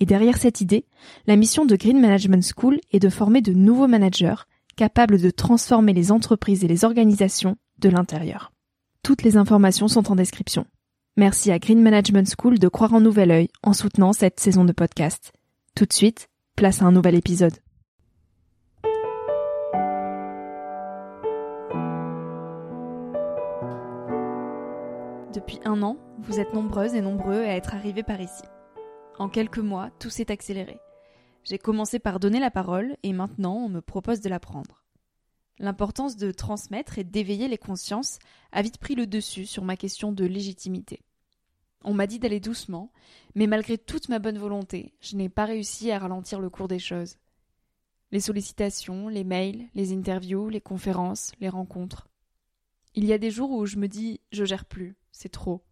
et derrière cette idée, la mission de Green Management School est de former de nouveaux managers capables de transformer les entreprises et les organisations de l'intérieur. Toutes les informations sont en description. Merci à Green Management School de croire en nouvel œil en soutenant cette saison de podcast. Tout de suite, place à un nouvel épisode. Depuis un an, vous êtes nombreuses et nombreux à être arrivés par ici. En quelques mois, tout s'est accéléré. J'ai commencé par donner la parole et maintenant on me propose de la prendre. L'importance de transmettre et d'éveiller les consciences a vite pris le dessus sur ma question de légitimité. On m'a dit d'aller doucement, mais malgré toute ma bonne volonté, je n'ai pas réussi à ralentir le cours des choses. Les sollicitations, les mails, les interviews, les conférences, les rencontres. Il y a des jours où je me dis je gère plus, c'est trop.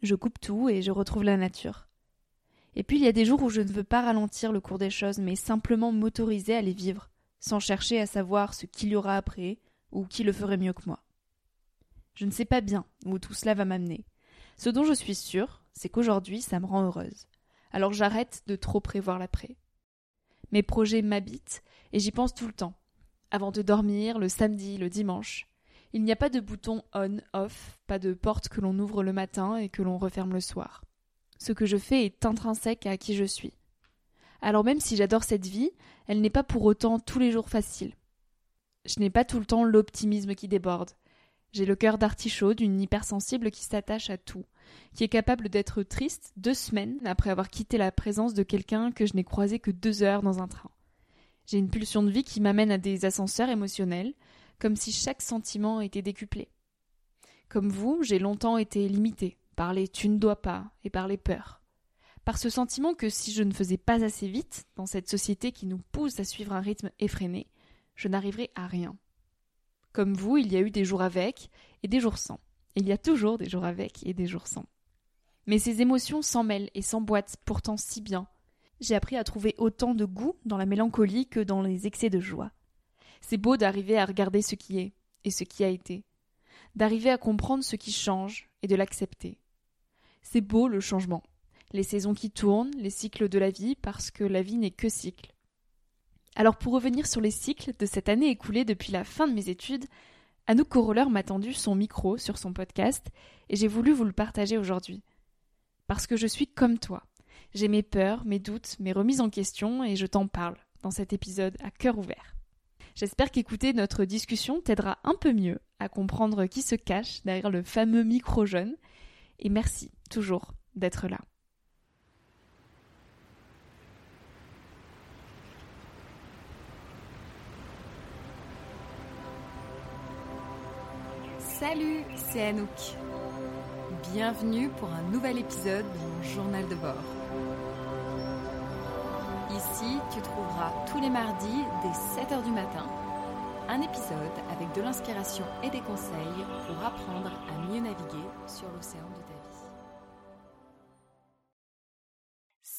Je coupe tout et je retrouve la nature. Et puis il y a des jours où je ne veux pas ralentir le cours des choses, mais simplement m'autoriser à les vivre, sans chercher à savoir ce qu'il y aura après, ou qui le ferait mieux que moi. Je ne sais pas bien où tout cela va m'amener. Ce dont je suis sûre, c'est qu'aujourd'hui ça me rend heureuse. Alors j'arrête de trop prévoir l'après. Mes projets m'habitent, et j'y pense tout le temps. Avant de dormir, le samedi, le dimanche. Il n'y a pas de bouton on-off, pas de porte que l'on ouvre le matin et que l'on referme le soir ce que je fais est intrinsèque à qui je suis. Alors même si j'adore cette vie, elle n'est pas pour autant tous les jours facile. Je n'ai pas tout le temps l'optimisme qui déborde. J'ai le cœur d'artichaut d'une hypersensible qui s'attache à tout, qui est capable d'être triste deux semaines après avoir quitté la présence de quelqu'un que je n'ai croisé que deux heures dans un train. J'ai une pulsion de vie qui m'amène à des ascenseurs émotionnels, comme si chaque sentiment était décuplé. Comme vous, j'ai longtemps été limitée, par les tu ne dois pas et par les peurs. Par ce sentiment que si je ne faisais pas assez vite dans cette société qui nous pousse à suivre un rythme effréné, je n'arriverais à rien. Comme vous, il y a eu des jours avec et des jours sans. Il y a toujours des jours avec et des jours sans. Mais ces émotions s'en mêlent et s'emboîtent pourtant si bien. J'ai appris à trouver autant de goût dans la mélancolie que dans les excès de joie. C'est beau d'arriver à regarder ce qui est et ce qui a été, d'arriver à comprendre ce qui change et de l'accepter. C'est beau le changement, les saisons qui tournent, les cycles de la vie, parce que la vie n'est que cycle. Alors pour revenir sur les cycles de cette année écoulée depuis la fin de mes études, Anouk Coroller m'a tendu son micro sur son podcast et j'ai voulu vous le partager aujourd'hui. Parce que je suis comme toi. J'ai mes peurs, mes doutes, mes remises en question et je t'en parle dans cet épisode à cœur ouvert. J'espère qu'écouter notre discussion t'aidera un peu mieux à comprendre qui se cache derrière le fameux micro jeune et merci toujours d'être là. Salut, c'est Anouk. Bienvenue pour un nouvel épisode de mon journal de bord. Ici, tu trouveras tous les mardis dès 7h du matin un épisode avec de l'inspiration et des conseils pour apprendre à mieux naviguer sur l'océan de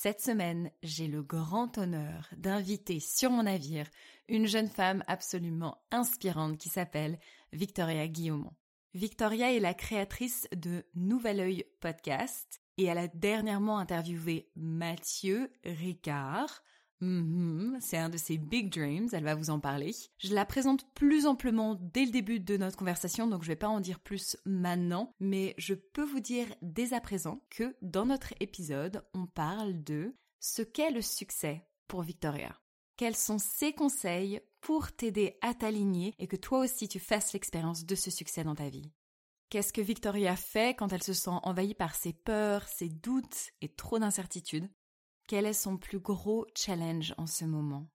Cette semaine, j'ai le grand honneur d'inviter sur mon navire une jeune femme absolument inspirante qui s'appelle Victoria Guillaumont. Victoria est la créatrice de Nouvel Oeil Podcast et elle a dernièrement interviewé Mathieu Ricard, Mhm, c'est un de ses big dreams, elle va vous en parler. Je la présente plus amplement dès le début de notre conversation, donc je vais pas en dire plus maintenant, mais je peux vous dire dès à présent que dans notre épisode, on parle de ce qu'est le succès pour Victoria. Quels sont ses conseils pour t'aider à t'aligner et que toi aussi tu fasses l'expérience de ce succès dans ta vie? Qu'est-ce que Victoria fait quand elle se sent envahie par ses peurs, ses doutes et trop d'incertitudes? Quel est son plus gros challenge en ce moment?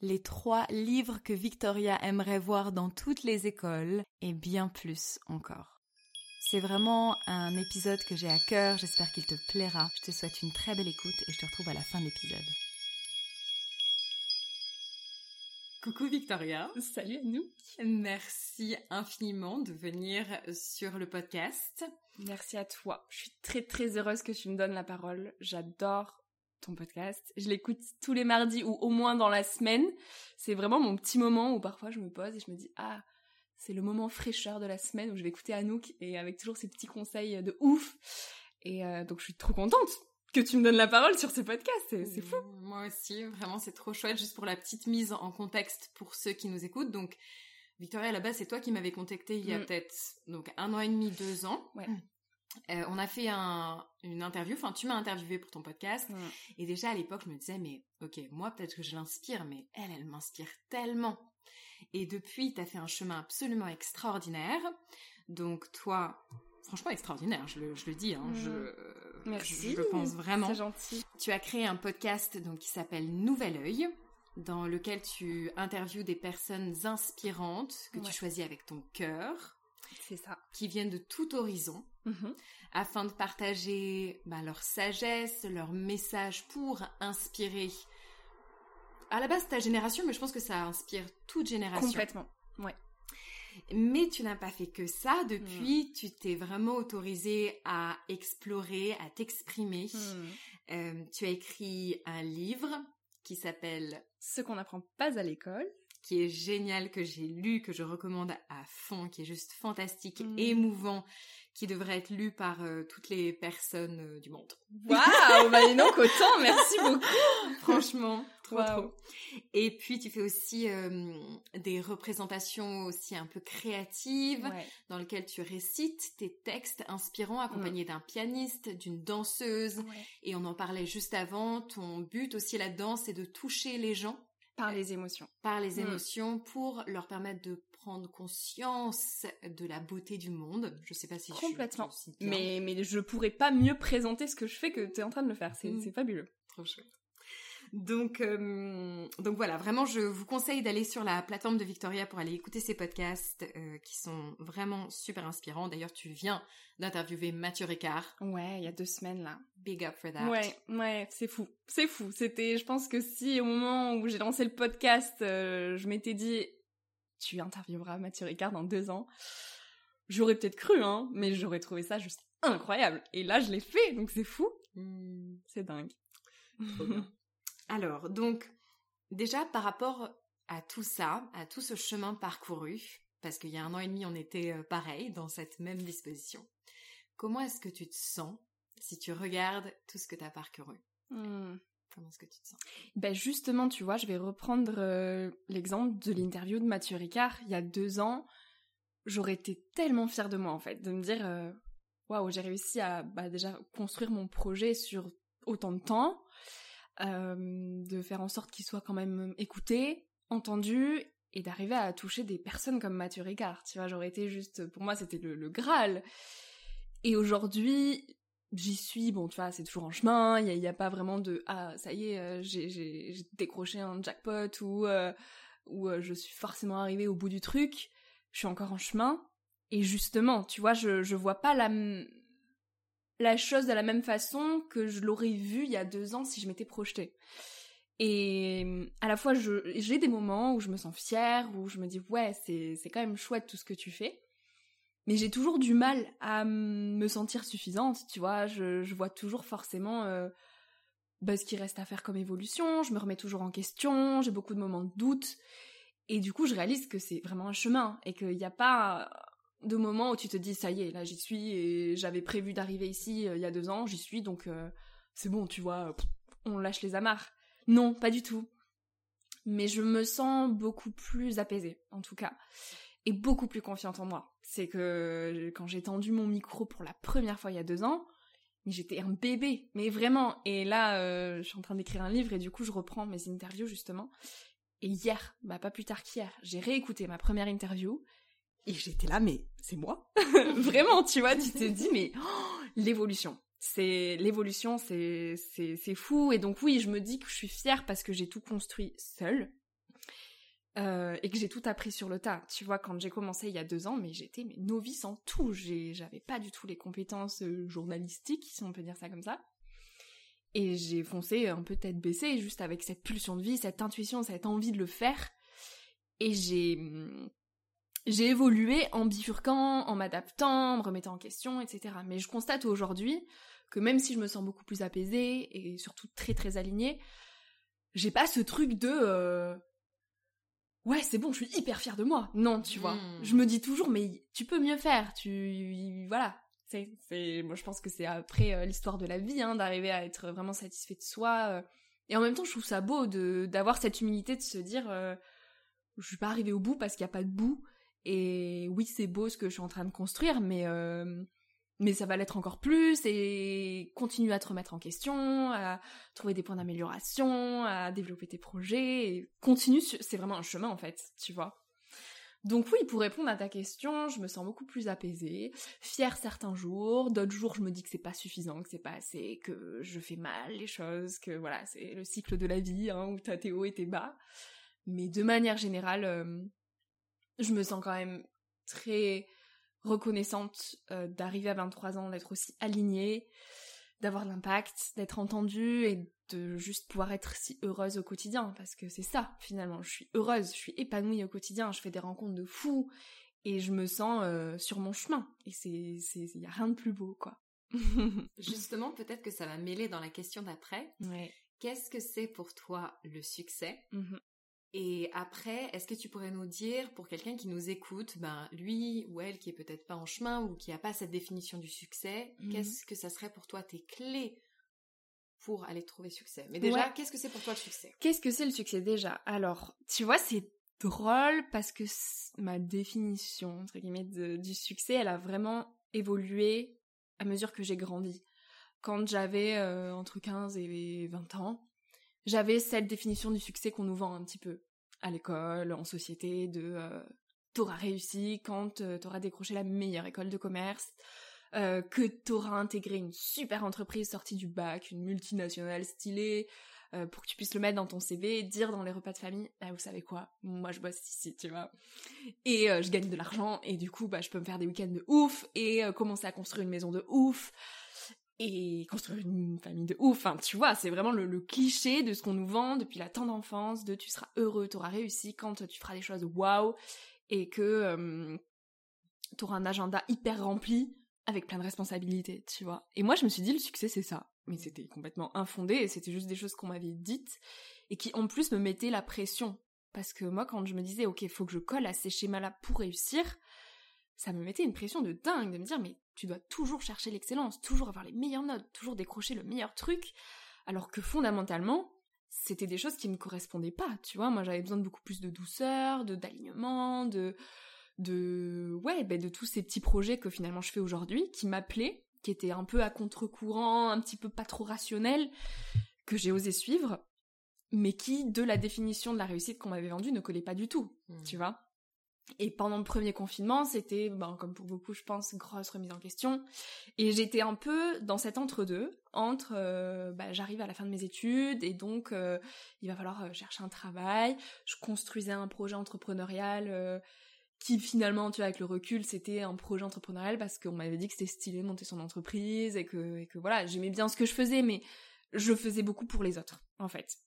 Les trois livres que Victoria aimerait voir dans toutes les écoles et bien plus encore. C'est vraiment un épisode que j'ai à cœur, j'espère qu'il te plaira. Je te souhaite une très belle écoute et je te retrouve à la fin de l'épisode. Coucou Victoria. Salut à nous. Merci infiniment de venir sur le podcast. Merci à toi. Je suis très très heureuse que tu me donnes la parole. J'adore ton podcast. Je l'écoute tous les mardis ou au moins dans la semaine. C'est vraiment mon petit moment où parfois je me pose et je me dis ah c'est le moment fraîcheur de la semaine où je vais écouter Anouk et avec toujours ces petits conseils de ouf. Et euh, donc je suis trop contente que tu me donnes la parole sur ce podcast, c'est fou. Moi aussi, vraiment, c'est trop chouette, juste pour la petite mise en contexte pour ceux qui nous écoutent. Donc, Victoria, à la base, c'est toi qui m'avais contacté il y a mm. peut-être donc un an et demi, deux ans. Ouais. Euh, on a fait un, une interview, enfin tu m'as interviewé pour ton podcast, et déjà à l'époque je me disais mais ok moi peut-être que je l'inspire, mais elle elle m'inspire tellement. Et depuis tu as fait un chemin absolument extraordinaire. Donc toi franchement extraordinaire, je le, je le dis, hein, je, mm. Merci. Je, pense vraiment. C'est gentil. Tu as créé un podcast donc qui s'appelle Nouvel Oeil, dans lequel tu interviews des personnes inspirantes que tu choisis avec ton cœur. C'est ça. Qui viennent de tout horizon, mhm. afin de partager bah, leur sagesse, leur message pour inspirer. À la base, ta génération, mais je pense que ça inspire toute génération. Complètement. Ouais. Mais tu n'as pas fait que ça. Depuis, tu t'es vraiment autorisé à explorer, à t'exprimer. Mm. Euh, tu as écrit un livre qui s'appelle Ce qu'on n'apprend pas à l'école qui est génial, que j'ai lu, que je recommande à fond, qui est juste fantastique, mm. émouvant, qui devrait être lu par euh, toutes les personnes euh, du monde. Waouh, bah non, autant, merci beaucoup. Franchement, trop trop. Et puis tu fais aussi euh, des représentations aussi un peu créatives, dans lesquelles tu récites tes textes inspirants accompagnés mm. d'un pianiste, d'une danseuse. Et on en parlait juste avant. Ton but aussi là-dedans, c'est de toucher les gens. Par les émotions. Par les mm. émotions pour leur permettre de prendre conscience de la beauté du monde. Je sais pas si Complètement. je suis mais mais je pourrais pas mieux présenter ce que je fais que tu es en train de le faire. C'est mm. fabuleux. Trop chouette. Donc, euh, donc voilà, vraiment, je vous conseille d'aller sur la plateforme de Victoria pour aller écouter ces podcasts euh, qui sont vraiment super inspirants. D'ailleurs, tu viens d'interviewer Mathieu Ricard. Ouais, il y a deux semaines là. Big up for that. Ouais, ouais, c'est fou, c'est fou. C'était, je pense que si au moment où j'ai lancé le podcast, euh, je m'étais dit, tu intervieweras Mathieu Ricard dans deux ans, j'aurais peut-être cru, hein, mais j'aurais trouvé ça juste incroyable. Et là, je l'ai fait, donc c'est fou. Hmm. C'est dingue. Alors, donc, déjà par rapport à tout ça, à tout ce chemin parcouru, parce qu'il y a un an et demi, on était euh, pareil, dans cette même disposition, comment est-ce que tu te sens si tu regardes tout ce que tu as parcouru? Hmm. Comment est-ce que tu te sens? Ben justement, tu vois, je vais reprendre euh, l'exemple de l'interview de Mathieu Ricard il y a deux ans. J'aurais été tellement fière de moi en fait, de me dire euh, waouh, j'ai réussi à bah, déjà construire mon projet sur autant de temps, euh, de faire en sorte qu'il soit quand même écouté, entendu, et d'arriver à toucher des personnes comme Mathieu Ricard. Tu vois, j'aurais été juste, pour moi, c'était le, Graal. Et aujourd'hui, j'y suis, bon, tu vois, c'est toujours en chemin, il n'y a, pas vraiment de, ah, ça y est, euh, j'ai décroché un jackpot ou, euh, ou je suis forcément arrivée au bout du truc. Je suis encore en chemin. Et justement, tu vois, je, je vois pas la, la chose de la même façon que je l'aurais vu il y a deux ans si je m'étais projetée. Et à la fois, j'ai des moments où je me sens fière, où je me dis ouais, c'est quand même chouette tout ce que tu fais. Mais j'ai toujours du mal à me sentir suffisante, tu vois. Je, vois toujours forcément euh, bah, ce qui reste à faire comme évolution. Je me remets toujours en question. J'ai beaucoup de moments de doute. Et du coup, je réalise que c'est vraiment un chemin et qu'il n'y a pas de moments où tu te dis ça y est, là j'y suis et j'avais prévu d'arriver ici euh, il y a deux ans, j'y suis donc euh, c'est bon, tu vois, on lâche les amarres. Non, pas du tout. Mais je me sens beaucoup plus apaisée, en tout cas, et beaucoup plus confiante en moi. C'est que quand j'ai tendu mon micro pour la première fois il y a deux ans, j'étais un bébé, mais vraiment. Et là, euh, je suis en train d'écrire un livre et du coup je reprends mes interviews justement. Et hier, bah pas plus tard qu'hier, j'ai réécouté ma première interview j'étais là, mais c'est moi Vraiment, tu vois, tu te dis, mais oh, l'évolution. C'est l'évolution, c'est c'est fou. Et donc oui, je me dis que je suis fière parce que j'ai tout construit seule. Euh, et que j'ai tout appris sur le tas. Tu vois, quand j'ai commencé il y a deux ans, mais j'étais novice en tout. J'avais pas du tout les compétences euh, journalistiques, si on peut dire ça comme ça. Et j'ai foncé un peu tête baissée, juste avec cette pulsion de vie, cette intuition, cette envie de le faire. Et j'ai j'ai évolué en bifurquant, en m'adaptant, en me remettant en question, etc. Mais je constate aujourd'hui que même si je me sens beaucoup plus apaisée et surtout très très alignée, j'ai pas ce truc de euh, ouais c'est bon, je suis hyper fière de moi. Non, tu vois. Hmm. Je me dis toujours mais tu peux mieux faire. Tu voilà. C'est, moi je pense que c'est après euh, l'histoire de la vie hein, d'arriver à être vraiment satisfait de soi. Euh. et en même temps, je trouve ça beau de d'avoir cette humilité de se dire je suis pas arrivée au bout parce qu'il y a pas de bout et oui, c'est beau ce que je suis en train de construire, mais euh, mais ça va l'être encore plus et continue à te remettre en question, à trouver des points d'amélioration, à développer tes projets. Et continue, c'est vraiment un chemin en fait, tu vois. Donc oui, pour répondre à ta question, je me sens beaucoup plus apaisée, fière certains jours, d'autres jours je me dis que c'est pas suffisant, que c'est pas assez, que je fais mal les choses, que voilà, c'est le cycle de la vie, hein, où t'as tes hauts et tes bas. Mais de manière générale, euh, je me sens quand même très reconnaissante euh, d'arriver à 23 ans, d'être aussi alignée, d'avoir l'impact, d'être entendue et de juste pouvoir être si heureuse au quotidien parce que c'est ça finalement, je suis heureuse, je suis épanouie au quotidien, je fais des rencontres de fous et je me sens euh, sur mon chemin et c'est c'est y a rien de plus beau quoi. Justement, peut-être que ça va mêler dans la question d'après. Ouais. Qu'est-ce que c'est pour toi le succès? Mmh et après, est-ce que tu pourrais nous dire, pour quelqu'un qui nous écoute, ben lui ou elle qui est peut-être pas en chemin ou qui a pas cette définition du succès, mhm. qu'est-ce que ça serait pour toi tes clés pour aller trouver succès? Mais déjà, qu'est-ce que c'est pour toi le succès? Qu'est-ce que c'est le succès déjà? Alors, tu vois, c'est drôle parce que ma définition entre guillemets du succès, elle a vraiment évolué à mesure que j'ai grandi. Quand j'avais euh, entre 15 et 20 ans, j'avais cette définition du succès qu'on nous vend un petit peu à l'école, en société, de euh, t'auras réussi quand euh, t'auras décroché la meilleure école de commerce, euh, que t'auras intégré une super entreprise sortie du bac, une multinationale stylée, euh, pour que tu puisses le mettre dans ton CV, dire dans les repas de famille, ah, vous savez quoi, moi je bosse ici, tu vois, et je gagne de l'argent, et du coup bah je peux me faire des week-ends de ouf, et commencer à construire une maison de ouf, et construire une famille de ouf. Enfin, tu vois, c'est vraiment le, cliché de ce qu'on nous vend depuis la tendre enfance, de tu seras heureux, tu auras réussi quand tu feras des choses waouh, et que euh, tu auras un agenda hyper rempli avec plein de responsabilités, tu vois. Et moi, je me suis dit, le succès, c'est ça. Mais c'était complètement infondé, et c'était juste des choses qu'on m'avait dites, et qui en plus me mettaient la pression. Parce que moi, quand je me disais, ok, faut que je colle à ces schémas-là pour réussir, ça me mettait une pression de dingue de me dire, mais tu dois toujours chercher l'excellence, toujours avoir les meilleures notes, toujours décrocher le meilleur truc, alors que fondamentalement, c'était des choses qui me correspondaient pas, tu vois. Moi, j'avais besoin de beaucoup plus de douceur, de d'alignement, de de ouais, ben de tous ces petits projets que finalement je fais aujourd'hui, qui m'appelaient, qui étaient un peu à contre-courant, un petit peu pas trop rationnels, que j'ai osé suivre, mais qui, de la définition de la réussite qu'on m'avait vendue, ne collaient pas du tout, mmh. tu vois. Et pendant le premier confinement, c'était, ben, comme pour beaucoup, je pense, grosse remise en question. Et j'étais un peu dans cet entre-deux, entre, bah, j'arrive à la fin de mes études et donc euh, il va falloir euh, chercher un travail. Je construisais un projet entrepreneurial qui finalement, tu vois, avec le recul, c'était un projet entrepreneurial parce qu'on m'avait dit que c'était stylé de monter son entreprise et que, et que voilà, j'aimais bien ce que je faisais, mais je faisais beaucoup pour les autres, en fait.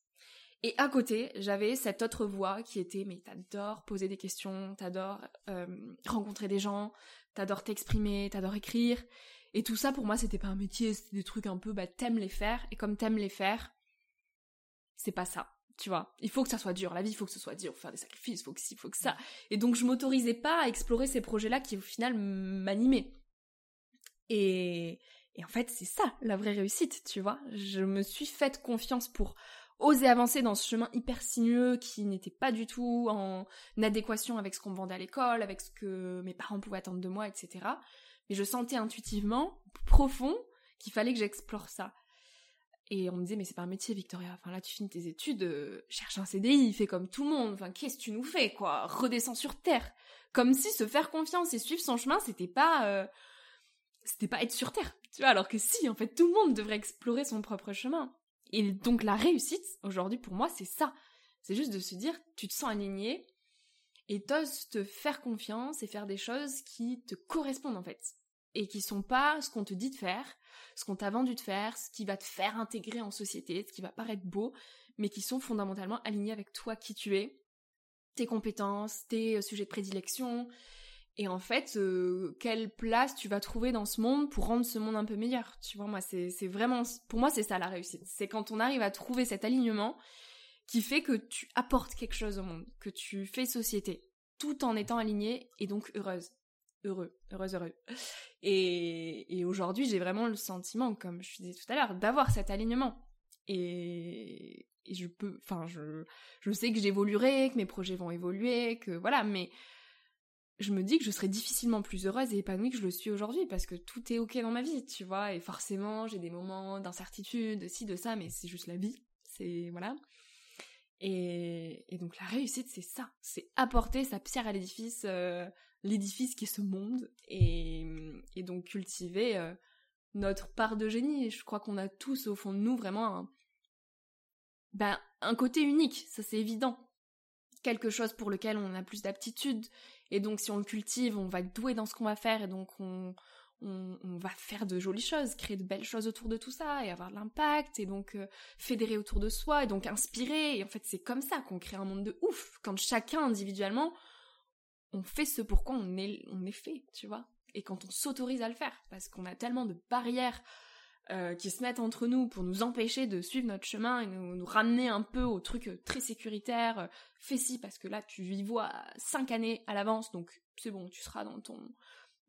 Et à côté, j'avais cette autre voix qui était mais t'adores poser des questions, t'adores euh, rencontrer des gens, t'adores t'exprimer, t'adores écrire. Et tout ça pour moi c'était pas un métier, c'était des trucs un peu bah t'aimes les faire et comme t'aimes les faire, c'est pas ça. Tu vois, il faut que ça soit dur, la vie il faut que ce soit dur, faut faire des sacrifices, faut que ci, faut que ça. Et donc je m'autorisais pas à explorer ces projets-là qui au final m'animaient. Et, et en fait c'est ça la vraie réussite, tu vois. Je me suis faite confiance pour oser avancer dans ce chemin hyper sinueux qui n'était pas du tout en adéquation avec ce qu'on vendait à l'école, avec ce que mes parents pouvaient attendre de moi, etc. Mais je sentais intuitivement, profond, qu'il fallait que j'explore ça. Et on me disait, mais c'est pas un métier, Victoria. Enfin, là, tu finis tes études, euh, cherche un CDI, fais comme tout le monde. Enfin, qu'est-ce que tu nous fais, quoi? Redescends sur terre. Comme si se faire confiance et suivre son chemin, c'était pas, euh, c'était pas être sur terre. Tu vois, alors que si, en fait, tout le monde devrait explorer son propre chemin. Et donc, la réussite, aujourd'hui, pour moi, c'est ça. C'est juste de se dire, tu te sens aligné et t'oses te faire confiance et faire des choses qui te correspondent, en fait. Et qui sont pas ce qu'on te dit de faire, ce qu'on t'a vendu de faire, ce qui va te faire intégrer en société, ce qui va paraître beau, mais qui sont fondamentalement alignés avec toi qui tu es, tes compétences, tes euh, sujets de prédilection, et en fait, euh, quelle place tu vas trouver dans ce monde pour rendre ce monde un peu meilleur Tu vois, moi, c'est vraiment, pour moi, c'est ça la réussite. C'est quand on arrive à trouver cet alignement qui fait que tu apportes quelque chose au monde, que tu fais société, tout en étant aligné et donc heureuse heureux, heureuse, heureux. Et, aujourd'hui, j'ai vraiment le sentiment, comme je disais tout à l'heure, d'avoir cet alignement. Et, et je peux, enfin, je, je sais que j'évoluerai, que mes projets vont évoluer, que voilà, mais je me dis que je serai difficilement plus heureuse et épanouie que je le suis aujourd'hui parce que tout est ok dans ma vie, tu vois, et forcément j'ai des moments d'incertitude, de ci, de ça, mais c'est juste la vie, c'est voilà. Et, donc la réussite, c'est ça, c'est apporter sa pierre à l'édifice euh, l'édifice qui est ce monde et, donc cultiver euh, notre part de génie. Je crois qu'on a tous au fond de nous vraiment un, ben, un côté unique, ça c'est évident. Quelque chose pour lequel on a plus d'aptitude et donc si on le cultive, on va être doué dans ce qu'on va faire et donc on, on, va faire de jolies choses, créer de belles choses autour de tout ça et avoir de l'impact et donc euh, fédérer autour de soi et donc inspirer. Et en fait, c'est comme ça qu'on crée un monde de ouf quand chacun individuellement on fait ce pourquoi on est, on est fait, tu vois. Et quand on s'autorise à le faire, parce qu'on a tellement de barrières euh, qui se mettent entre nous pour nous empêcher de suivre notre chemin et nous, ramener un peu au truc euh, très sécuritaire, euh, fais ci parce que là tu y vois cinq années à l'avance, donc c'est bon, tu seras dans ton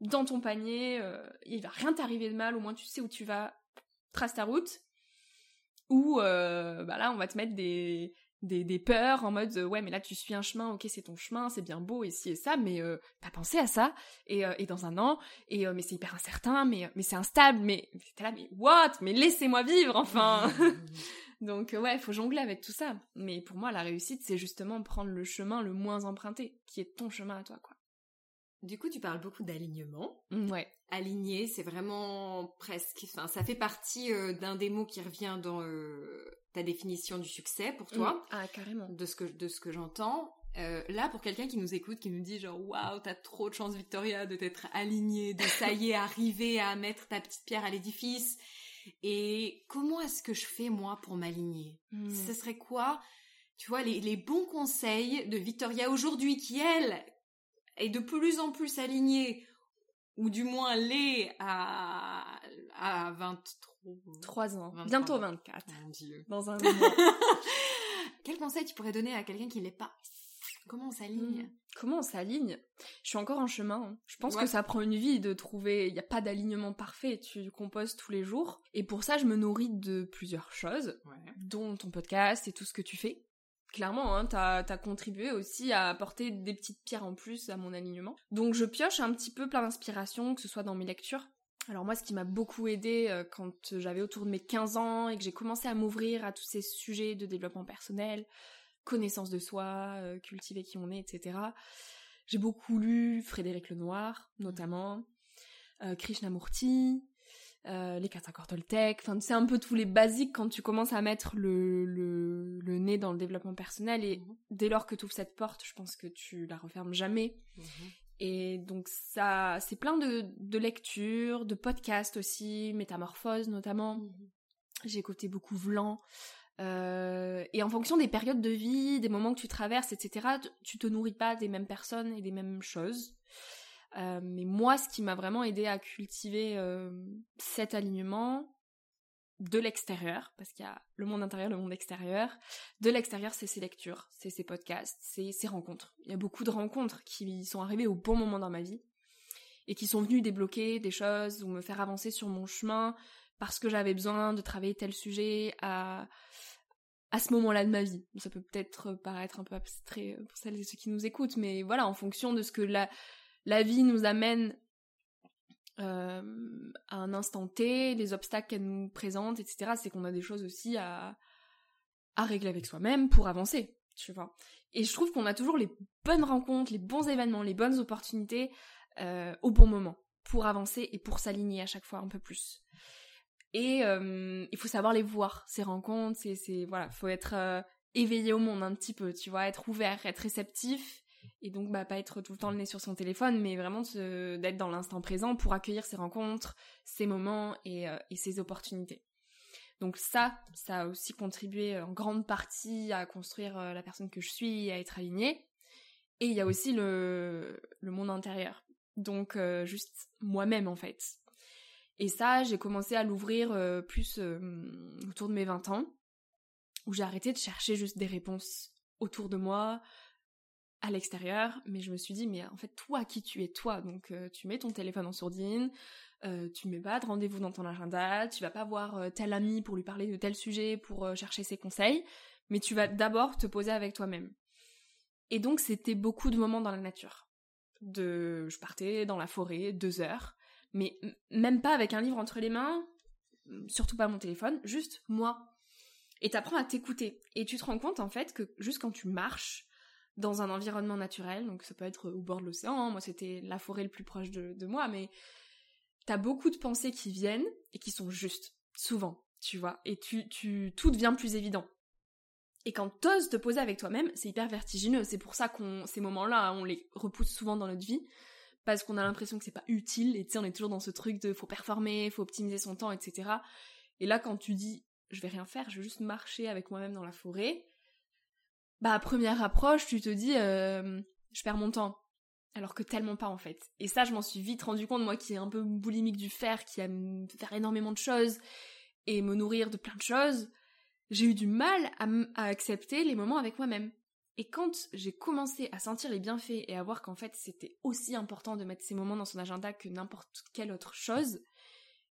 dans ton panier, il va rien t'arriver de mal, au moins tu sais où tu vas, trace ta route. Ou bah là on va te mettre des, des, peurs en mode ouais mais là tu suis un chemin ok c'est ton chemin c'est bien beau et ci et ça mais euh, t'as pensé à ça et, euh, et dans un an et euh, mais c'est hyper incertain mais mais c'est instable mais t'es là mais what? Mais laissez-moi vivre enfin donc ouais faut jongler avec tout ça mais pour moi la réussite c'est justement prendre le chemin le moins emprunté qui est ton chemin à toi quoi du coup, tu parles beaucoup d'alignement. Mmh, ouais. Aligner, c'est vraiment presque, enfin, ça fait partie d'un des mots qui revient dans ta définition du succès pour toi. Ah, carrément. De ce que, de ce que j'entends. Euh, là, pour quelqu'un qui nous écoute, qui nous dit genre waouh, t'as trop de chance, Victoria, de t'être alignée, de ça y est, arriver à mettre ta petite pierre à l'édifice. Et comment est-ce que je fais moi pour m'aligner? Hmm. Ce serait quoi, tu vois, les, les bons conseils de Victoria aujourd'hui, qui elle est de plus en plus alignée, ou du moins l'est à, à 23 3 ans. Bientôt 24. Mon Dieu. Dans un moment. Quel conseil tu pourrais donner à quelqu'un qui l'est pas? Comment on s'aligne? Hmm. Comment on s'aligne? Je suis encore en chemin. Hein. Je pense que ça prend une vie de trouver. Il n'y a pas d'alignement parfait. Tu composes tous les jours. Et pour ça, je me nourris de plusieurs choses, dont ton podcast et tout ce que tu fais. Clairement, hein, t'as as contribué aussi à apporter des petites pierres en plus à mon alignement. Donc je pioche un petit peu plein d'inspiration, que ce soit dans mes lectures, alors moi, ce qui m'a beaucoup aidé euh, quand j'avais autour de mes 15 ans et que j'ai commencé à m'ouvrir à tous ces sujets de développement personnel, connaissance de soi, euh, cultiver qui on est, etc. J'ai beaucoup lu Frédéric Lenoir, notamment, euh, Krishnamurti, les quatre accords Toltec, enfin c'est un peu tous les basiques quand tu commences à mettre le, le, nez dans le développement personnel et mhm. dès lors que tu ouvres cette porte, je pense que tu la refermes jamais. Mhm. Et donc ça, c'est plein de, de, lectures, de podcasts aussi, Métamorphose notamment. Mhm. J'ai écouté beaucoup Vlan. Euh, et en fonction des périodes de vie, des moments que tu traverses, etc., tu te nourris pas des mêmes personnes et des mêmes choses. Euh, mais moi, ce qui m'a vraiment aidé à cultiver euh, cet alignement, de l'extérieur, parce qu'il y a le monde intérieur, le monde extérieur. De l'extérieur, c'est ses lectures, c'est ses podcasts, c'est ses rencontres. Il y a beaucoup de rencontres qui sont arrivées au bon moment dans ma vie et qui sont venues débloquer des choses ou me faire avancer sur mon chemin parce que j'avais besoin de travailler tel sujet à à ce moment-là de ma vie. Ça peut peut-être paraître un peu abstrait pour celles et ceux qui nous écoutent, mais voilà, en fonction de ce que la, la vie nous amène à un instant T, les obstacles qu'elle nous présente, etc. C'est qu'on a des choses aussi à, à régler avec soi-même pour avancer, tu vois. Et je trouve qu'on a toujours les bonnes rencontres, les bons événements, les bonnes opportunités euh, au bon moment pour avancer et pour s'aligner à chaque fois un peu plus. Et euh, il faut savoir les voir, ces rencontres, c'est, voilà, faut être euh, éveillé au monde un petit peu, tu vois, être ouvert, être réceptif et donc bah pas être tout le temps le nez sur son téléphone, mais vraiment d'être dans l'instant présent pour accueillir ces rencontres, ces moments et, et ces opportunités. Donc ça, ça a aussi contribué en grande partie à construire la personne que je suis, à être alignée. Et il y a aussi le, le monde intérieur. Donc juste moi-même en fait. Et ça, j'ai commencé à l'ouvrir plus autour de mes 20 ans, où j'ai arrêté de chercher juste des réponses autour de moi, à l'extérieur, mais je me suis dit, mais en fait, toi, qui tu es, toi, donc tu mets ton téléphone en sourdine, euh, tu mets pas de rendez-vous dans ton agenda, tu vas pas voir euh, tel ami pour lui parler de tel sujet, pour euh, chercher ses conseils, mais tu vas d'abord te poser avec toi-même. Et donc c'était beaucoup de moments dans la nature. De, je partais dans la forêt deux heures, mais même pas avec un livre entre les mains, surtout pas mon téléphone, juste moi. Et t'apprends à t'écouter. Et tu te rends compte en fait que juste quand tu marches dans un environnement naturel, donc ça peut être au bord de l'océan, hein, moi c'était la forêt le plus proche de, moi, mais t'as beaucoup de pensées qui viennent et qui sont justes, souvent, tu vois, et tu, tu, tout devient plus évident. Et quand t'oses te poser avec toi-même, c'est hyper vertigineux. C'est pour ça qu'on, ces moments-là, on les repousse souvent dans notre vie, parce qu'on a l'impression que c'est pas utile, et tu sais, on est toujours dans ce truc de faut performer, faut optimiser son temps, etc. Et là, quand tu dis, je vais rien faire, je vais juste marcher avec moi-même dans la forêt, bah, première approche, tu te dis, euh, je perds mon temps alors que tellement pas en fait. Et ça, je m'en suis vite rendu compte, moi qui est un peu boulimique du fer, qui aime faire énormément de choses et me nourrir de plein de choses, j'ai eu du mal à, à accepter les moments avec moi-même. Et quand j'ai commencé à sentir les bienfaits et à voir qu'en fait c'était aussi important de mettre ces moments dans son agenda que n'importe quelle autre chose,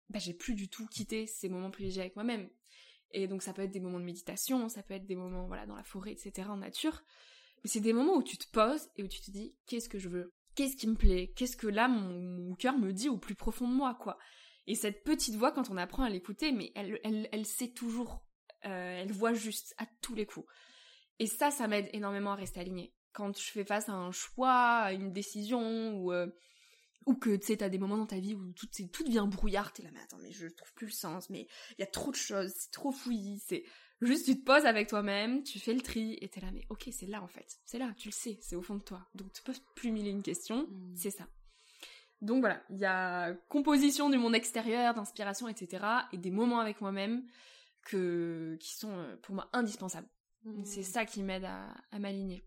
bah j'ai plus du tout quitté ces moments privilégiés avec moi-même. Et donc ça peut être des moments de méditation, ça peut être des moments voilà dans la forêt, etc. en nature. Mais c'est des moments où tu te poses et où tu te dis qu'est-ce que je veux? Qu'est-ce qui me plaît? Qu'est-ce que là mon, cœur me dit au plus profond de moi quoi? Et cette petite voix quand on apprend à l'écouter, mais elle, elle, elle sait toujours, euh, elle voit juste à tous les coups. Et ça, ça m'aide énormément à rester alignée. Quand je fais face à un choix, à une décision ou euh, ou que tu sais t'as des moments dans ta vie où tout, tout devient brouillard, t'es là mais attends mais je trouve plus le sens, mais il y a trop de choses, c'est trop fouillis, c'est Juste, tu te poses avec toi-même, tu fais le tri, et t'es là, mais ok, c'est là en fait. C'est là, tu le sais, c'est au fond de toi. Donc, tu peux plus mille une question, mm. c'est ça. Donc voilà, il y a composition du monde extérieur, d'inspiration, etc. Et des moments avec moi-même que, qui sont euh, pour moi indispensables. Mm. C'est ça qui m'aide à, à m'aligner.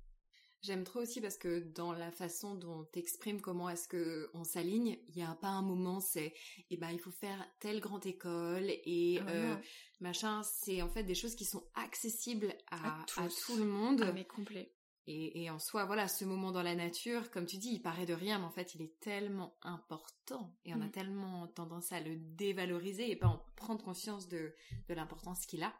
J'aime trop aussi parce que dans la façon dont t'exprimes comment est-ce que on s'aligne, il y a pas un moment c'est eh ben il faut faire telle grande école et ah euh, machin, c'est en fait des choses qui sont accessibles à, tout le monde. Ah, mais complet. Et, et, en soi, voilà, ce moment dans la nature, comme tu dis, il paraît de rien, mais en fait, il est tellement important et on a mm. tellement tendance à le dévaloriser et pas en prendre conscience de, de l'importance qu'il a.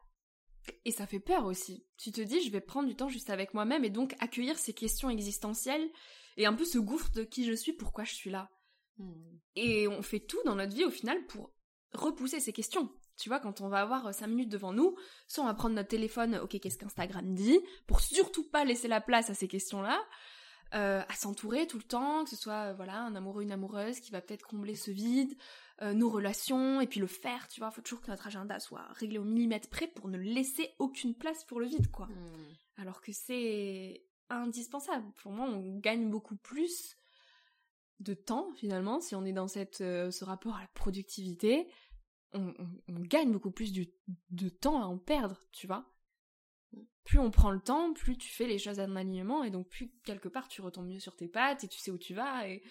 Et ça fait peur aussi. Tu te dis, je vais prendre du temps juste avec moi-même et donc accueillir ces questions existentielles et un peu ce gouffre de qui je suis, pourquoi je suis là. Hmm. Et on fait tout dans notre vie au final pour repousser ces questions. Tu vois, quand on va avoir 5 minutes devant nous, soit on va prendre notre téléphone, ok, qu'est-ce qu'Instagram dit, pour surtout pas laisser la place à ces questions-là, euh, à s'entourer tout le temps, que ce soit voilà un amoureux, une amoureuse qui va peut-être combler ce vide, euh, nos relations, et puis le faire, tu vois, faut toujours que notre agenda soit réglé au millimètre près pour ne laisser aucune place pour le vide, quoi. Hmm. Alors que c'est indispensable. Pour moi, on gagne beaucoup plus de temps, finalement, si on est dans cette, euh, ce rapport à la productivité. On, gagne beaucoup plus de temps à en perdre, tu vois. Plus on prend le temps, plus tu fais les choses en alignement, et donc plus quelque part tu retombes mieux sur tes pattes, et tu sais où tu vas, et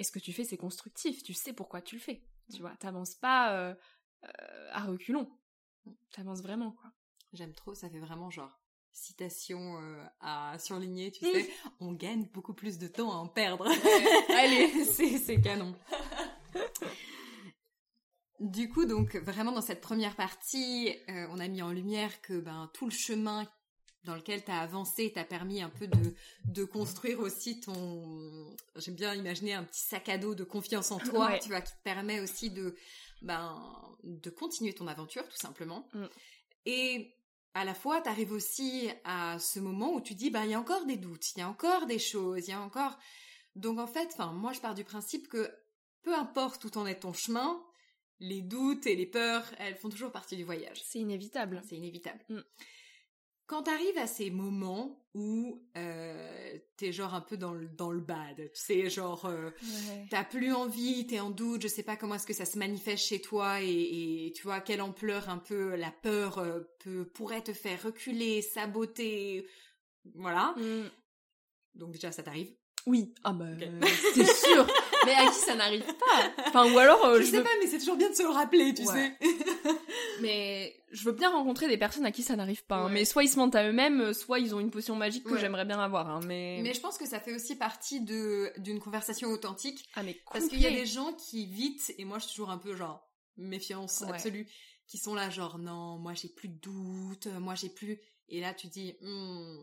et ce que tu fais, c'est constructif. Tu sais pourquoi tu le fais. Tu vois, t'avances pas euh, euh, à reculons. T'avances vraiment, quoi. J'aime trop, ça fait vraiment genre citation euh, à surligner, tu sais. On gagne beaucoup plus de temps à en perdre. Allez, c'est canon. Du coup, donc vraiment dans cette première partie, on a mis en lumière que ben tout le chemin dans lequel tu as avancé, t'as permis un peu de, de construire aussi ton... J'aime bien imaginer un petit sac à dos de confiance en toi, tu vois, qui te permet aussi de, ben, de continuer ton aventure, tout simplement. Mm. Et à la fois, tu arrives aussi à ce moment où tu dis, ben, il y a encore des doutes, il y a encore des choses, il y a encore... Donc en fait, enfin, moi je pars du principe que peu importe où en est ton chemin, les doutes et les peurs, elles font toujours partie du voyage. C'est inévitable. C'est inévitable. Mm. Quand t'arrives à ces moments où euh, t'es genre un peu dans le, dans le bad, tu sais, genre euh, t'as plus envie, t'es en doute, je sais pas comment est-ce que ça se manifeste chez toi et, tu vois quelle ampleur un peu la peur euh, peut, pourrait te faire reculer, saboter, voilà. Mm. Donc déjà ça t'arrive Oui, ah bah c'est sûr. mais à qui ça n'arrive pas Enfin, ou alors. Euh, je, sais pas, mais c'est toujours bien de se le rappeler, tu sais. mais je veux bien rencontrer des personnes à qui ça n'arrive pas. Hein. Mais soit ils se mentent à eux-mêmes, soit ils ont une potion magique que j'aimerais bien avoir. Hein, mais... mais je pense que ça fait aussi partie de d'une conversation authentique. Ah, mais Parce qu'il y a des gens qui vite, et moi je suis toujours un peu genre méfiance absolue, qui sont là genre non, moi j'ai plus de doute, moi j'ai plus. Et là tu dis, hmm,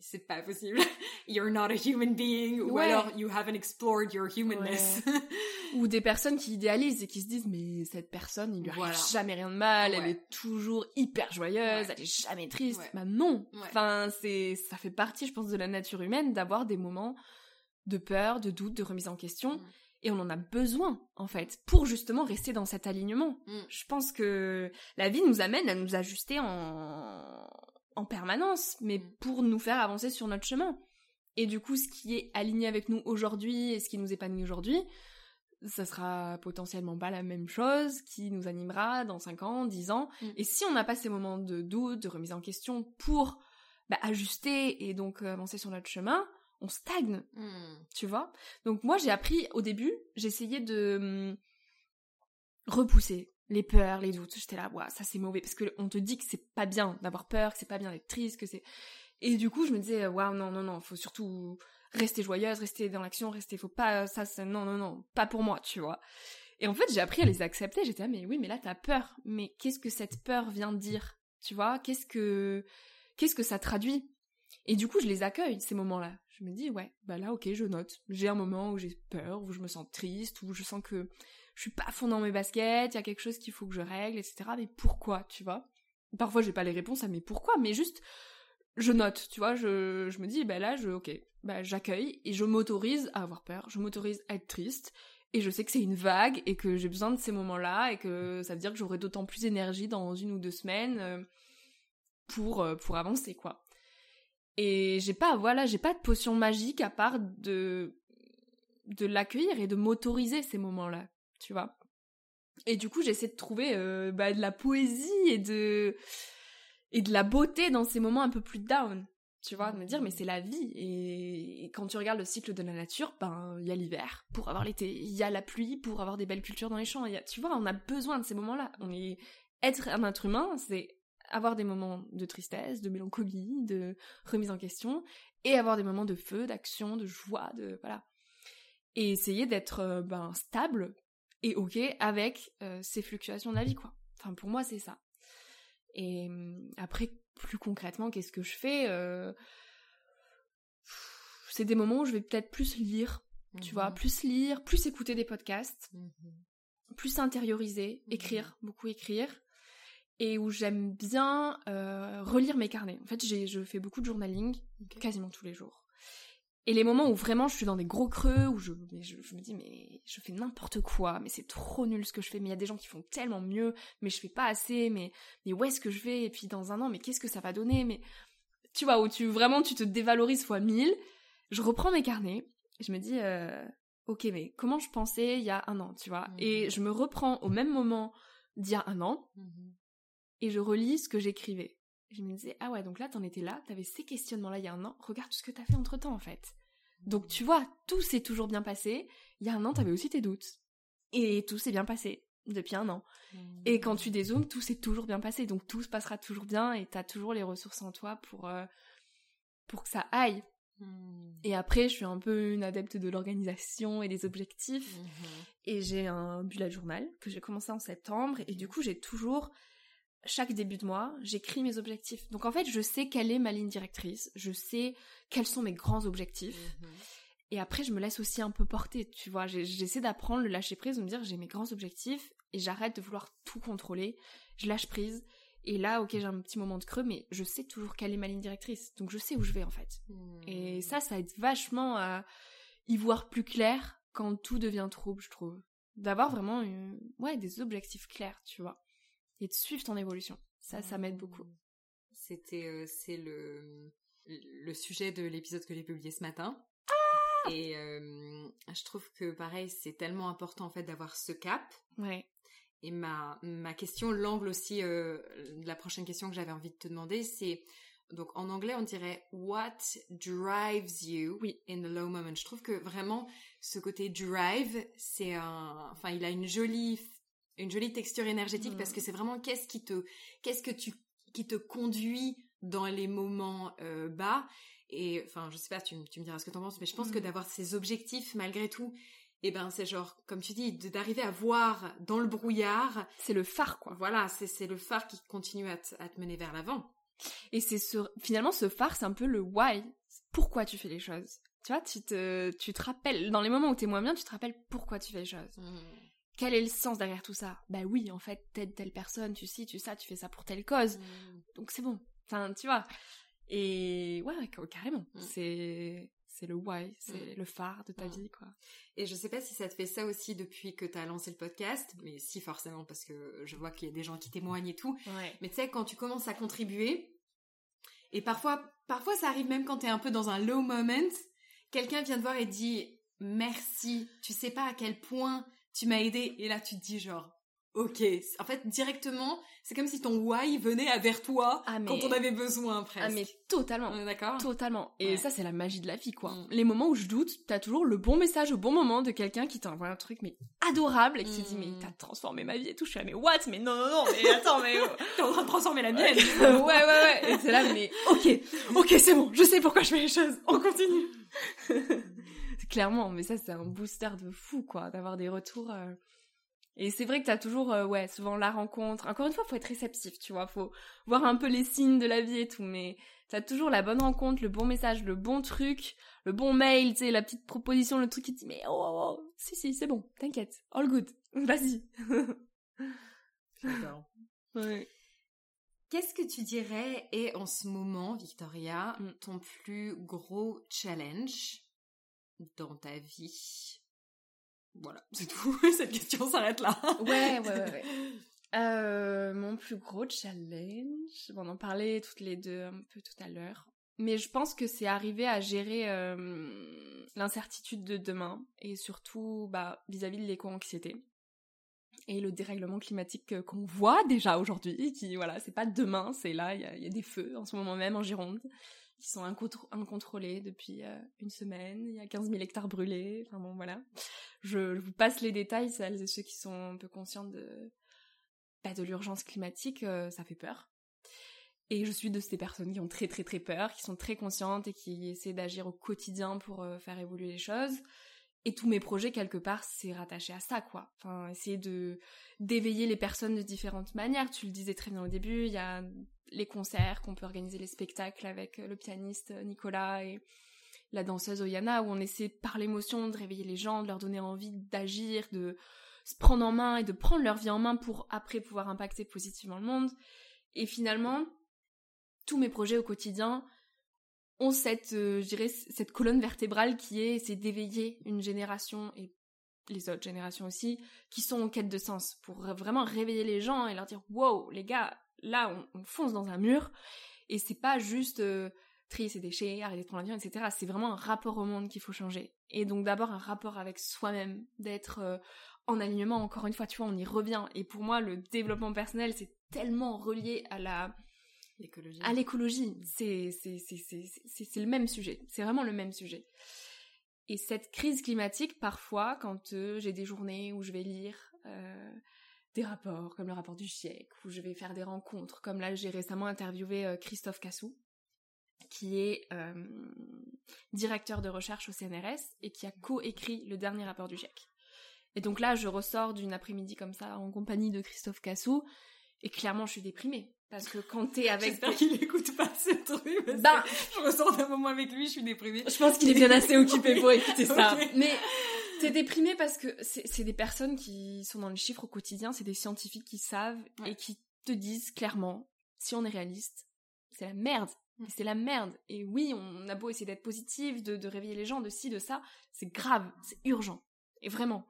c'est pas possible. You're not a human being. Ou alors, you haven't explored your humanness. Ou des personnes qui idéalisent et qui se disent, mais cette personne, il lui arrive jamais rien de mal, elle est toujours hyper joyeuse, elle est jamais triste. Bah non. Enfin, c'est, ça fait partie, je pense, de la nature humaine d'avoir des moments de peur, de doute, de remise en question. Mm. Et on en a besoin, en fait, pour justement rester dans cet alignement. Mm. Je pense que la vie nous amène à nous ajuster en, en permanence, mais mm. pour nous faire avancer sur notre chemin. Et du coup, ce qui est aligné avec nous aujourd'hui et ce qui nous épanouit aujourd'hui, ça sera potentiellement pas la même chose qui nous animera dans 5 ans, 10 ans. Mm. Et si on n'a pas ces moments de doute, de remise en question pour bah, ajuster et donc euh, avancer sur notre chemin, on stagne, mm. tu vois? Donc moi, j'ai appris au début, j'essayais de repousser, les peurs, les doutes. J'étais là, ça c'est mauvais parce que on te dit que c'est pas bien d'avoir peur, que c'est pas bien d'être triste, que c'est. Et du coup, je me disais, waouh, non, non, non, faut surtout rester joyeuse, rester dans l'action, rester, faut pas, ça, c'est, non, non, non, pas pour moi, tu vois. Et en fait, j'ai appris à les accepter. J'étais là, mais oui, mais là, t'as peur. Mais qu'est-ce que cette peur vient dire Tu vois? Qu'est-ce que, qu'est-ce que ça traduit? Et du coup, je les accueille ces moments-là. Je me dis, ouais, bah là, ok, je note. J'ai un moment où j'ai peur, où je me sens triste, où je sens que je suis pas à fond dans mes baskets, il y a quelque chose qu'il faut que je règle, etc. Mais pourquoi, tu vois? Parfois, j'ai pas les réponses à mais pourquoi, mais juste, je note, tu vois, je, je me dis, bah là, je, ok, bah j'accueille et je m'autorise à avoir peur, je m'autorise à être triste, et je sais que c'est une vague et que j'ai besoin de ces moments-là et que ça veut dire que j'aurai d'autant plus d'énergie dans une ou deux semaines euh, pour, euh, pour avancer, quoi. Et j'ai pas, voilà, j'ai pas de potion magique à part de, de l'accueillir et de m'autoriser ces moments-là tu vois. Et du coup, j'essaie de trouver euh, bah, de la poésie et de et de la beauté dans ces moments un peu plus down, tu vois, de me dire mais c'est la vie et... quand tu regardes le cycle de la nature, ben il y a l'hiver pour avoir l'été, il y a la pluie pour avoir des belles cultures dans les champs, tu vois, on a besoin de ces moments-là. On est être un être humain, c'est avoir des moments de tristesse, de mélancolie, de remise en question et avoir des moments de feu, d'action, de joie, de voilà. Et essayer d'être euh, ben stable et ok avec euh, ces fluctuations de la vie, quoi. Enfin, pour moi, c'est ça. Et hum, après, plus concrètement, qu'est-ce que je fais euh, C'est des moments où je vais peut-être plus lire, tu vois, mhm. plus lire, plus écouter des podcasts, mhm. plus intérioriser, mhm. écrire, beaucoup écrire, et où j'aime bien euh, relire mes carnets. En fait, je fais beaucoup de journaling, quasiment tous les jours. Et les moments où vraiment je suis dans des gros creux, où je, je, me dis mais je fais n'importe quoi, mais c'est trop nul ce que je fais, mais il y a des gens qui font tellement mieux, mais je fais pas assez, mais, mais où est-ce que je vais? Et puis dans un an, mais qu'est-ce que ça va donner? Mais tu vois, où tu vraiment tu te dévalorises fois mille, je reprends mes carnets, et je me dis euh, ok mais comment je pensais il y a un an, tu vois? Et mmh. je me reprends au même moment d'il y a un an, mmh et je relis ce que j'écrivais. Je me disais, ah ouais, donc là, t'en étais là, t'avais ces questionnements-là il y a un an, regarde tout ce que t'as fait entre temps, en fait. Donc tu vois, tout s'est toujours bien passé. Il y a un an, t'avais aussi tes doutes. Et tout s'est bien passé depuis un an. Et quand tu dézoomes, tout s'est toujours bien passé. Donc tout se passera toujours bien et t'as toujours les ressources en toi pour, euh, pour que ça aille. Hmm. Et après, je suis un peu une adepte de l'organisation et des objectifs. Mhm. Et j'ai un bullet journal que j'ai commencé en septembre. Et du coup, j'ai toujours chaque début de mois, j'écris mes objectifs. Donc en fait, je sais quelle est ma ligne directrice, je sais quels sont mes grands objectifs. Mhm. Et après, je me laisse aussi un peu porter, tu vois. J'essaie d'apprendre le lâcher prise, de me dire j'ai mes grands objectifs et j'arrête de vouloir tout contrôler. Je lâche prise. Et là, ok, j'ai un petit moment de creux, mais je sais toujours quelle est ma ligne directrice. Donc je sais où je vais en fait. Mhm. Et ça, ça aide vachement à y voir plus clair quand tout devient trouble, je trouve. D'avoir vraiment une- ouais, des objectifs clairs, tu vois. Et de suivre ton évolution. Ça, ça m'aide beaucoup. C'était, euh, c'est le, le sujet de l'épisode que j'ai publié ce matin. Ah Et euh, je trouve que pareil, c'est tellement important en fait d'avoir ce cap. Ouais. Et ma, ma question, l'angle aussi, euh, la prochaine question que j'avais envie de te demander, c'est donc en anglais on dirait What drives you Oui. in the low moment? Je trouve que vraiment ce côté drive, c'est un, enfin il a une jolie, une jolie texture énergétique Mm. parce que c'est vraiment qu'est-ce qui te, qu'est-ce que tu, qui te conduit dans les moments euh, bas. Et enfin je sais pas, tu, me- tu me diras ce que t'en penses, mais je pense que Mm. d'avoir ces objectifs malgré tout. Et ben c'est genre, comme tu dis, d'arriver à voir dans le brouillard, C'est le phare, quoi. voilà, c'est c'est le phare qui continue à te, à te mener vers l'avant. Et c'est ce, finalement, ce phare, c'est un peu le why. Pourquoi tu fais les choses. Tu vois, tu te, tu te rappelles, dans les moments où t'es moins bien, tu te rappelles pourquoi tu fais les choses. Quel est le sens derrière tout ça Bah oui, en fait, t'aides telle personne, tu sais, tu ça, tu fais ça pour telle cause. Donc c'est bon. Enfin, tu vois. Et ouais, ouais, ca- carrément. Mm. C'est, c'est le why, c'est Mm. le phare de ta vie, quoi. Et je sais pas si ça te fait ça aussi depuis que t'as lancé le podcast, mais si forcément parce que je vois qu'il y a des gens qui témoignent et tout. Ouais. Mais tu sais, quand tu commences à contribuer, et parfois, parfois ça arrive même quand t'es un peu dans un low moment, quelqu'un vient te voir et dit merci, tu sais pas à quel point tu m'as aidé, et là tu te dis genre ok, en fait directement, c'est comme si ton why venait vers toi Ah, mais- quand on avait besoin presque. Ah mais totalement. On est d'accord? Totalement. Et Ouais. ça, c'est la magie de la vie, quoi. Mm. Les moments où je doute, t'as toujours le bon message au bon moment de quelqu'un qui t'envoie un truc, mais adorable, et qui te dit, Mm. mais t'as transformé ma vie et tout. Je suis là, mais what? Mais non, non, non, mais attends, mais. oh. T'es en train de transformer la mienne. ouais, ouais, ouais. Et c'est là, mais ok, ok, c'est bon, je sais pourquoi je fais les choses. On continue. Clairement, mais ça, c'est un booster de fou, quoi, d'avoir des retours. euh. Et c'est vrai que t'as toujours, euh, ouais, souvent la rencontre. Encore une fois, faut être réceptif, tu vois, faut voir un peu les signes de la vie et tout, mais t'as toujours la bonne rencontre, le bon message, le bon truc, le bon mail, tu sais, la petite proposition, le truc qui te dit, mais oh, oh, oh, si, si, c'est bon, t'inquiète, all good, vas-y. Ouais. Qu'est-ce que tu dirais est en ce moment, Victoria, Mm. ton plus gros challenge? Dans ta vie Voilà, c'est tout. Cette question s'arrête là. Ouais, ouais, ouais. Euh, mon plus gros challenge, bon, on en parlait toutes les deux un peu tout à l'heure, mais je pense que c'est arriver à gérer euh, l'incertitude de demain et surtout bah, vis-à-vis de l'éco-anxiété et le dérèglement climatique qu'on voit déjà aujourd'hui, qui voilà, c'est pas demain, c'est là, il y a des feux en ce moment même en Gironde qui sont incontr- incontrôlés depuis euh, une semaine, il y a 15 000 hectares brûlés, enfin bon voilà. Je, je vous passe les détails, celles et ceux qui sont un peu conscients de, bah, de l'urgence climatique, euh, ça fait peur. Et je suis de ces personnes qui ont très très très peur, qui sont très conscientes et qui essaient d'agir au quotidien pour euh, faire évoluer les choses. Et tous mes projets, quelque part, c'est rattaché à ça, quoi. Enfin, essayer de d'éveiller les personnes de différentes manières. Tu le disais très bien au début, il y a les concerts qu'on peut organiser, les spectacles avec euh, le pianiste Nicolas et la danseuse Oyana, où on essaie par l'émotion de réveiller les gens, de leur donner envie d'agir, de se prendre en main et de prendre leur vie en main pour après pouvoir impacter positivement le monde. Et finalement, tous mes projets au quotidien ont cette, euh, cette colonne vertébrale qui est, c'est d'éveiller une génération et les autres générations aussi, qui sont en quête de sens, pour vraiment réveiller les gens et leur dire, wow, les gars, là, on, on fonce dans un mur, et c'est pas juste euh, trier ses déchets, arrêter de prendre l'avion, etc. C'est vraiment un rapport au monde qu'il faut changer. Et donc d'abord un rapport avec soi-même, d'être euh, en alignement, encore une fois, tu vois, on y revient. Et pour moi, le développement personnel, c'est tellement relié à la, L'écologie. à l'écologie. C'est, c'est, c'est, c'est, c'est, c'est le même sujet. C'est vraiment le même sujet. Et cette crise climatique, parfois, quand euh, j'ai des journées où je vais lire euh, des rapports, comme le rapport du GIEC, où je vais faire des rencontres, comme là, j'ai récemment interviewé euh, Christophe Cassou, qui est directeur de recherche au CNRS et qui a co-écrit le dernier rapport du GIEC. Et donc là, je ressors d'une après-midi comme ça, en compagnie de Christophe Cassou, Et clairement, je suis déprimée. Parce que quand t'es avec... J'espère qu'il écoute pas ce truc. parce Bah, que je ressens un moment avec lui, je suis déprimée. je pense qu'il est bien assez occupé pour écouter ça. Ok. Mais t'es déprimée parce que c'est des personnes qui sont dans les chiffres au quotidien, c'est des scientifiques qui savent Ouais. et qui te disent clairement, si on est réaliste, c'est la merde. Mm. C'est la merde. Et oui, on a beau essayer d'être positif, de, de réveiller les gens, de ci, de ça, c'est grave, c'est urgent. Et vraiment.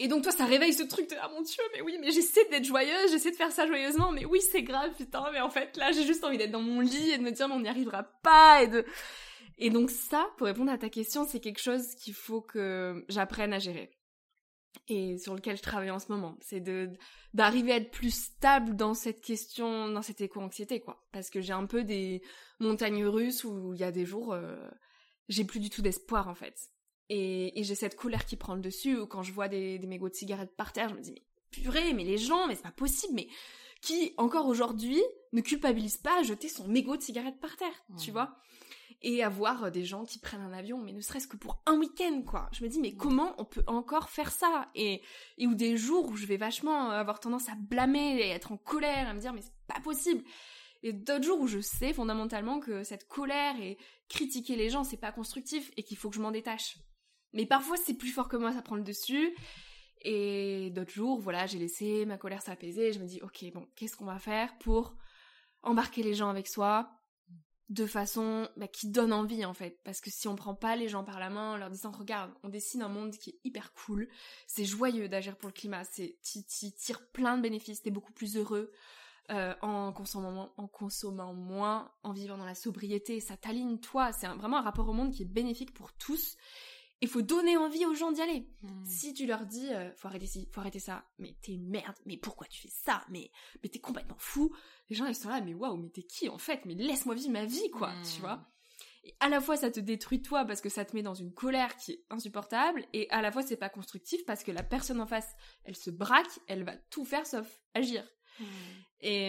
Et donc toi, ça réveille ce truc de ah mon dieu, mais oui, mais j'essaie d'être joyeuse, j'essaie de faire ça joyeusement, mais oui, c'est grave, putain, mais en fait là, j'ai juste envie d'être dans mon lit et de me dire mais on n'y arrivera pas et de et donc ça, pour répondre à ta question, c'est quelque chose qu'il faut que j'apprenne à gérer et sur lequel je travaille en ce moment, c'est de d'arriver à être plus stable dans cette question, dans cette éco-anxiété quoi, parce que j'ai un peu des montagnes russes où il y a des jours euh, j'ai plus du tout d'espoir en fait. Et, et j'ai cette colère qui prend le dessus, ou quand je vois des, des mégots de cigarettes par terre, je me dis, mais purée, mais les gens, mais c'est pas possible, mais qui, encore aujourd'hui, ne culpabilise pas à jeter son mégot de cigarette par terre, tu vois? Et à voir euh, des gens qui prennent un avion, mais ne serait-ce que pour un week-end, quoi. Je me dis, mais comment on peut encore faire ça? Et, et ou des jours où je vais vachement avoir tendance à blâmer et être en colère, à me dire, mais c'est pas possible. Et d'autres jours où je sais fondamentalement que cette colère et critiquer les gens, c'est pas constructif et qu'il faut que je m'en détache. Mais parfois, c'est plus fort que moi, ça prend le dessus. Et d'autres jours, voilà, j'ai laissé ma colère s'apaiser. Je me dis, ok, bon, qu'est-ce qu'on va faire pour embarquer les gens avec soi de façon bah, qui donne envie en fait parce que si on prend pas les gens par la main en leur disant regarde on dessine un monde qui est hyper cool c'est joyeux d'agir pour le climat c'est tires plein de bénéfices t'es beaucoup plus heureux euh, en consommant en consommant moins en vivant dans la sobriété ça t'aligne toi c'est vraiment un rapport au monde qui est bénéfique pour tous il faut donner envie aux gens d'y aller Mm. si tu leur dis euh, faut arrêter ci, faut arrêter ça, mais t'es une merde, mais pourquoi tu fais ça, mais mais t'es complètement fou, les gens ils sont là mais waouh mais t'es qui en fait, mais laisse-moi vivre ma vie quoi, tu vois. Et à la fois ça te détruit toi parce que ça te met dans une colère qui est insupportable et à la fois c'est pas constructif parce que la personne en face elle se braque, elle va tout faire sauf agir. Mm. Et,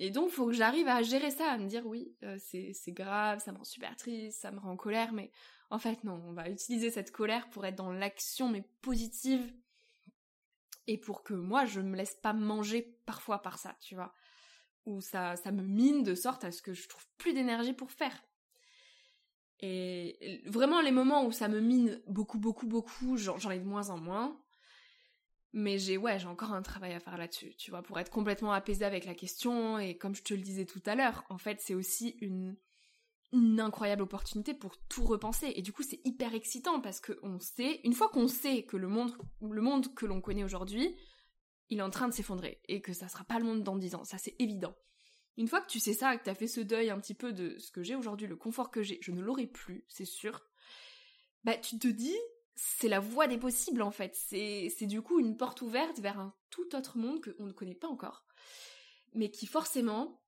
et donc, faut que j'arrive à gérer ça, à me dire oui, euh, c'est c'est grave, ça me rend super triste, ça me rend en colère, mais en fait, non, on va utiliser cette colère pour être dans l'action, mais positive, et pour que moi, je me laisse pas manger parfois par ça, tu vois. Ou ça, ça me mine de sorte à ce que je trouve plus d'énergie pour faire. Et vraiment, les moments où ça me mine beaucoup, beaucoup, beaucoup, j'en ai de moins en moins. Mais j'ai ouais, j'ai encore un travail à faire là-dessus, tu vois, pour être complètement apaisée avec la question et comme je te le disais tout à l'heure, en fait, c'est aussi une une incroyable opportunité pour tout repenser et du coup, c'est hyper excitant parce que on sait, une fois qu'on sait que le monde le monde que l'on connaît aujourd'hui, il est en train de s'effondrer et que ça sera pas le monde dans 10 ans, ça c'est évident. Une fois que tu sais ça, que t'as fait ce deuil un petit peu de ce que j'ai aujourd'hui, le confort que j'ai, je ne l'aurai plus, c'est sûr. Bah, tu te dis, c'est la voie des possibles en fait. C'est, c'est du coup une porte ouverte vers un tout autre monde qu'on ne connaît pas encore. Mais qui forcément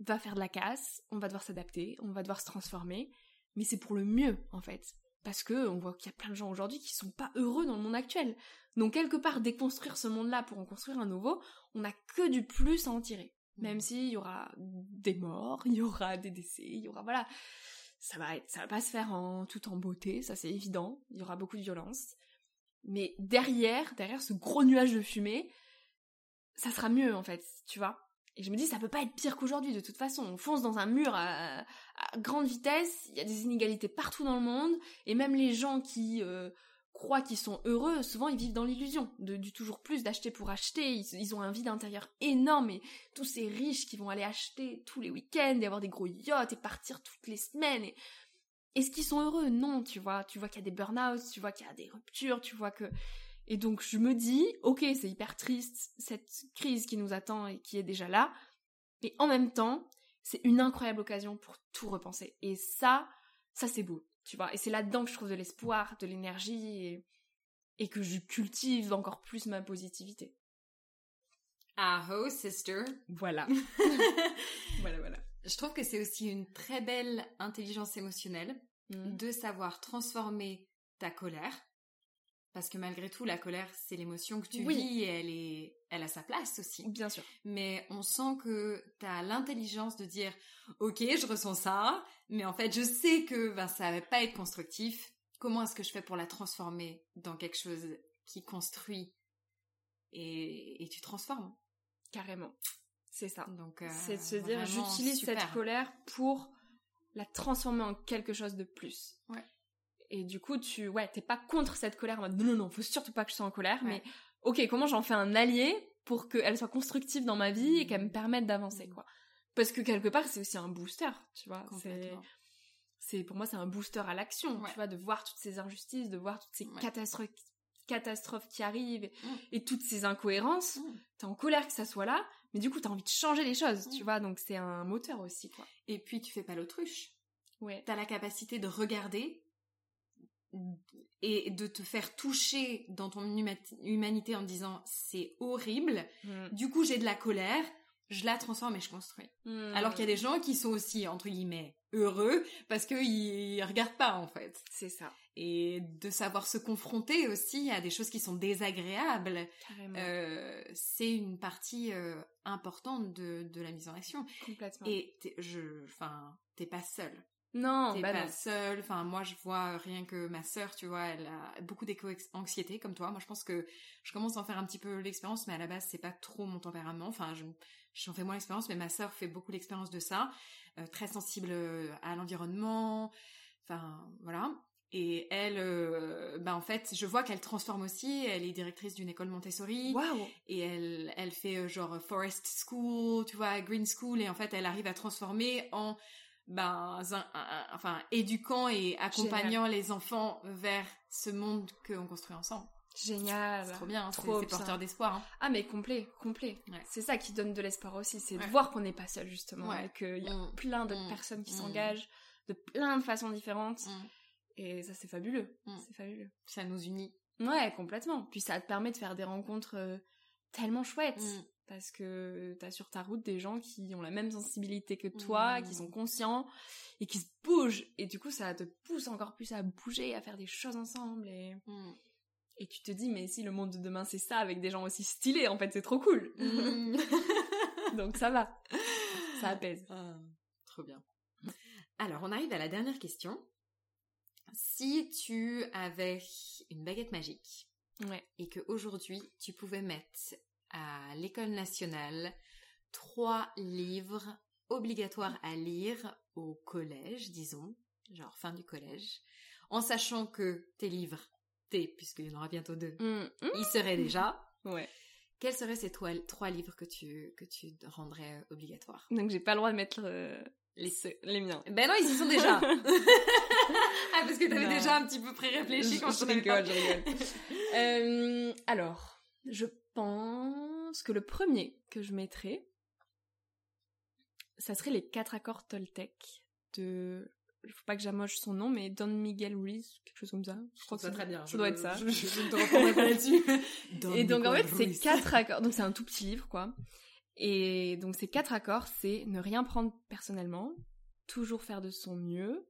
va faire de la casse, on va devoir s'adapter, on va devoir se transformer. Mais c'est pour le mieux en fait. Parce que on voit qu'il y a plein de gens aujourd'hui qui sont pas heureux dans le monde actuel. Donc quelque part déconstruire ce monde-là pour en construire un nouveau, on n'a que du plus à en tirer. Même s'il y aura des morts, il y aura des décès, il y aura voilà, ça va être, ça va pas se faire en tout en beauté, ça c'est évident. Il y aura beaucoup de violence, mais derrière, derrière ce gros nuage de fumée, ça sera mieux en fait, tu vois. Et je me dis, ça peut pas être pire qu'aujourd'hui de toute façon. On fonce dans un mur à, grande vitesse, il y a des inégalités partout dans le monde, et même les gens qui euh, croient qu'ils sont heureux, souvent ils vivent dans l'illusion du toujours plus d'acheter pour acheter. Ils, ont un vide intérieur énorme et tous ces riches qui vont aller acheter tous les week-ends et avoir des gros yachts et partir toutes les semaines. Est-ce qu'ils sont heureux? Non, tu vois. Tu vois qu'il y a des burn-out, tu vois qu'il y a des ruptures, tu vois que... Et donc je me dis, ok, c'est hyper triste, cette crise qui nous attend et qui est déjà là, mais en même temps, c'est une incroyable occasion pour tout repenser. Et ça, ça c'est beau, tu vois. Et c'est là-dedans que je trouve de l'espoir, de l'énergie et, et que je cultive encore plus ma positivité. Aho, sister. Voilà. voilà, voilà. Je trouve que c'est aussi une très belle intelligence émotionnelle Mm. de savoir transformer ta colère. Parce que malgré tout, la colère, c'est l'émotion que tu Oui. vis et elle, est, elle a sa place aussi. Bien sûr. Mais on sent que tu as l'intelligence de dire Ok, je ressens ça, mais en fait, je sais que ben, ça va pas être constructif. Comment est-ce que je fais pour la transformer dans quelque chose qui construit et, et tu transformes? Carrément. C'est ça. Donc, euh, c'est de se dire, j'utilise cette colère pour la transformer en quelque chose de plus. Ouais. Et du coup, tu, ouais, t'es pas contre cette colère en mode, non, non, non, faut surtout pas que je sois en colère, Ouais. mais, ok, comment j'en fais un allié pour qu'elle soit constructive dans ma vie et qu'elle me permette d'avancer, Mhm. quoi? Parce que quelque part, c'est aussi un booster, tu vois. C'est, pour moi, c'est un booster à l'action, Ouais. tu vois, de voir toutes ces injustices, de voir toutes ces Ouais. catastrophes, catastrophes qui arrivent et, et toutes ces incohérences. Mm. T'es en colère que ça soit là, mais du coup, t'as envie de changer les choses, tu Mm. vois, donc c'est un moteur aussi, quoi. Et puis, tu fais pas l'autruche. Ouais. T'as la capacité de regarder et de te faire toucher dans ton huma- humanité en disant c'est horrible. Mm. Du coup, j'ai de la colère, je la transforme et je construis. Mm. Alors qu'il y a des gens qui sont aussi, entre guillemets, heureux parce qu'ils ils regardent pas, en fait. C'est ça, Et de savoir se confronter aussi à des choses qui sont désagréables, euh, c'est une partie euh, importante de, de la mise en action. Complètement. Et je, enfin, t'es pas seule. Non, T'es bah pas non. seule. Enfin, moi, je vois rien que ma sœur, tu vois, elle a beaucoup d'éco-anxiété comme toi. Moi, je pense que je commence à en faire un petit peu l'expérience, mais à la base, c'est pas trop mon tempérament. Enfin, je, j'en fais moins l'expérience, mais ma sœur fait beaucoup l'expérience de ça. Euh, très sensible euh, à l'environnement. Enfin, voilà. Et elle, euh, bah en fait, je vois qu'elle transforme aussi. Elle est directrice d'une école Montessori Waouh et elle, elle fait euh, genre forest school, tu vois, green school, et en fait, elle arrive à transformer en, ben, un- un- un- enfin, éduquant et accompagnant les enfants vers ce monde qu'on construit ensemble. Génial. C'est trop bien, hein, Trop c'est porteur d'espoir. Hein. Ah mais complet, complet. Ouais. C'est ça qui donne de l'espoir aussi, c'est Ouais. de voir qu'on n'est pas seul justement, Ouais. qu'il y a Mm. plein d'autres Mm. personnes qui Mm. s'engagent de plein de façons différentes, et ça c'est fabuleux, c'est fabuleux. Ça nous unit. Ouais, complètement. Puis ça te permet de faire des rencontres euh, tellement chouettes. Parce que t'as sur ta route des gens qui ont la même sensibilité que toi, Mm. qui sont conscients et qui se bougent. Et du coup, ça te pousse encore plus à bouger, à faire des choses ensemble. Et, Mm. et tu te dis, mais si le monde de demain c'est ça avec des gens aussi stylés, en fait, c'est trop cool. Mm. Donc ça va. Ça apaise. Ah, trop bien. Alors, on arrive à la dernière question. Si tu avais une baguette magique Ouais. et que aujourd'hui tu pouvais mettre à l'école nationale trois livres obligatoires à lire au collège, disons, genre fin du collège, en sachant que tes livres, tes, puisqu'il y en aura bientôt deux, Mm. ils seraient déjà, Ouais. quels seraient ces trois, livres que tu, que tu rendrais obligatoires? Donc j'ai pas le droit de mettre euh, les, les miens. Ben non, ils y sont déjà. ah, parce que t'avais déjà un petit peu pré-réfléchi Je- quand je avait rigole, je rigole. Euh, alors, je pense que le premier que je mettrais, ça serait les quatre accords Toltec de. Il faut pas que j'amoche son nom, mais Don Miguel Ruiz, quelque chose comme ça. Je crois que Ça c'est très bien. Ça doit être ça. Je, je- je ne te reprendrai pas là-dessus. Et donc en fait, c'est quatre accords. Donc c'est un tout petit livre, quoi. Et donc ces quatre accords, c'est ne rien prendre personnellement, toujours faire de son mieux.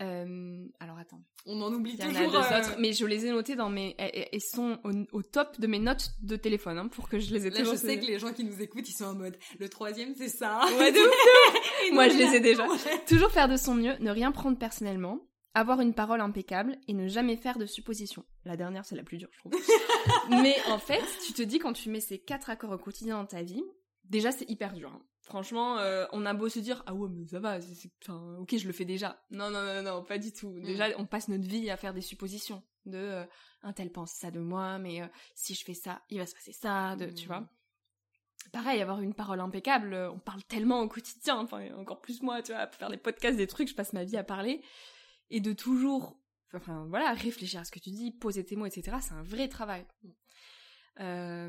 Euh, alors attends. On en oublie Il y en a toujours. deux euh, autres, mais je les ai notés dans mes. Elles, sont au, au top de mes notes de téléphone, hein, pour que je les ai Là, toujours. je sais que les gens qui nous écoutent, ils sont en mode. Le troisième, c'est ça. Ouais, de ouf, Et Moi, je les ai déjà. Ouais. Toujours faire de son mieux, ne rien prendre personnellement, avoir une parole impeccable et ne jamais faire de suppositions. La dernière, c'est la plus dure, je trouve. mais en fait, tu te dis quand tu mets ces quatre accords au quotidien dans ta vie, déjà c'est hyper dur. hein. Franchement, euh, on a beau se dire ah ouais mais ça va, c'est- c'est- enfin ok je le fais déjà. Non non non non pas du tout. Déjà on passe notre vie à faire des suppositions de euh, un tel pense ça de moi, mais euh, si je fais ça, il va se passer ça, de, tu vois. Pareil, avoir une parole impeccable, on parle tellement au quotidien, enfin encore plus moi, tu vois, pour faire des podcasts, des trucs, je passe ma vie à parler et de toujours, enfin voilà, réfléchir à ce que tu dis, poser tes mots, etc. C'est un vrai travail. Euh,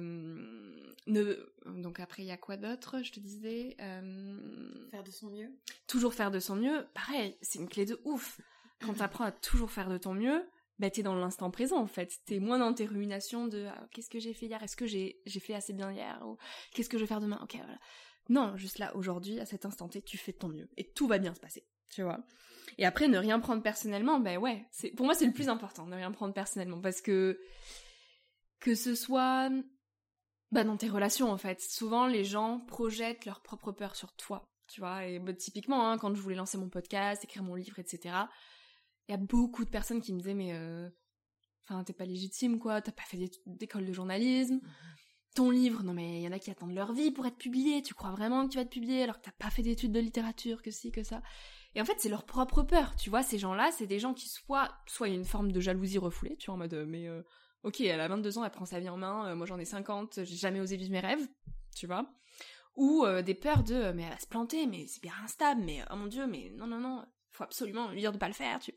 ne... Donc après, il y a quoi d'autre Je te disais, euh, Faire de son mieux. toujours faire de son mieux. Pareil, c'est une clé de ouf. Quand t'apprends à toujours faire de ton mieux, bah t'es dans l'instant présent en fait. T'es moins dans tes ruminations de ah, qu'est-ce que j'ai fait hier, est-ce que j'ai j'ai fait assez bien hier? Ou qu'est-ce que je vais faire demain? Ok voilà. Non, juste là aujourd'hui, à cet instant T, tu fais de ton mieux et tout va bien se passer. Tu vois. Et après, ne rien prendre personnellement, ben ouais, c'est pour moi c'est le plus important, ne rien prendre personnellement parce que que ce soit bah dans tes relations en fait. Souvent les gens projettent leur propre peur sur toi, tu vois. Et bah, typiquement hein, quand je voulais lancer mon podcast, écrire mon livre, etc. Il y a beaucoup de personnes qui me disaient mais euh, enfin t'es pas légitime quoi, t'as pas fait d'é- d'école de journalisme, ton livre, non mais il y en a qui attendent leur vie pour être publié, tu crois vraiment que tu vas être publié alors que t'as pas fait d'études de littérature, que si, que ça. Et en fait, c'est leur propre peur, tu vois, ces gens-là, c'est des gens qui soit, soit une forme de jalousie refoulée, tu vois, en mode, euh, mais euh, ok, elle a 22 ans, elle prend sa vie en main, euh, moi j'en ai 50, j'ai jamais osé vivre mes rêves, tu vois. Ou des peurs de, mais elle va se planter, mais c'est bien instable, mais oh mon dieu, mais non, non, non, faut absolument lui dire de pas le faire, tu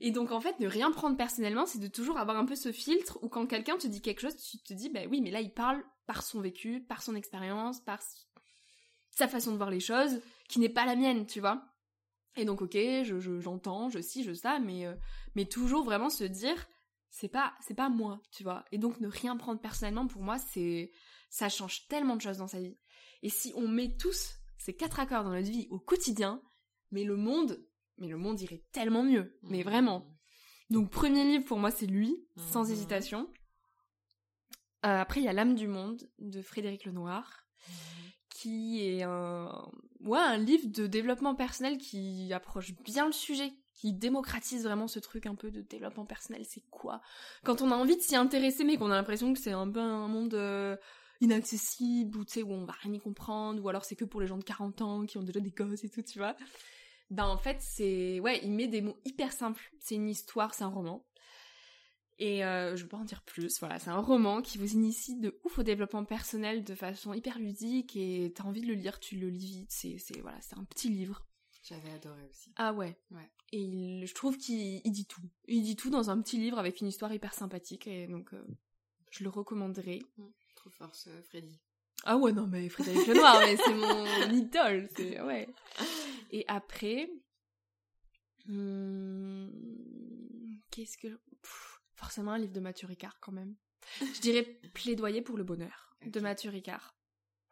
et donc en fait, ne rien prendre personnellement, c'est de toujours avoir un peu ce filtre où quand quelqu'un te dit quelque chose, tu te dis, bah oui, mais là il parle par son vécu, par son expérience, par sa façon de voir les choses, qui n'est pas la mienne, tu vois. Et donc ok, je, j'entends, je, sais, je ça, mais euh, mais toujours vraiment se dire, c'est pas c'est pas moi, tu vois. Et donc ne rien prendre personnellement pour moi, c'est ça change tellement de choses dans sa vie. Et si on met tous ces quatre accords dans notre vie au quotidien, mais le monde mais le monde irait tellement mieux. Mais mmh. vraiment. Donc premier livre pour moi c'est lui, sans mmh. hésitation. Euh, après il y a L'âme du monde de Frédéric Lenoir, mmh. qui est un, ouais, un livre de développement personnel qui approche bien le sujet, qui démocratise vraiment ce truc un peu de développement personnel. C'est quoi? Quand on a envie de s'y intéresser, mais qu'on a l'impression que c'est un peu un monde euh, inaccessible ou tu sais où on va rien y comprendre, ou alors c'est que pour les gens de 40 ans qui ont déjà des gosses et tout, tu vois. Ben en fait c'est ouais il met des mots hyper simples. C'est une histoire c'est un roman. Et euh, je vais pas en dire plus voilà. C'est un roman qui vous initie de ouf au développement personnel de façon hyper ludique et t'as envie de le lire tu le lis vite. C'est c'est voilà c'est un petit livre. J'avais adoré aussi. Ah ouais. Ouais et je trouve qu'il dit tout il dit tout dans un petit livre avec une histoire hyper sympathique et donc euh, je le recommanderais mmh. trop force Freddy ah ouais non mais Frédéric Lenoir mais c'est mon idole c'est ouais et après, hmm, qu'est-ce que... forcément un livre de Mathieu Ricard quand même. Je dirais Plaidoyer pour le bonheur de Mathieu Ricard.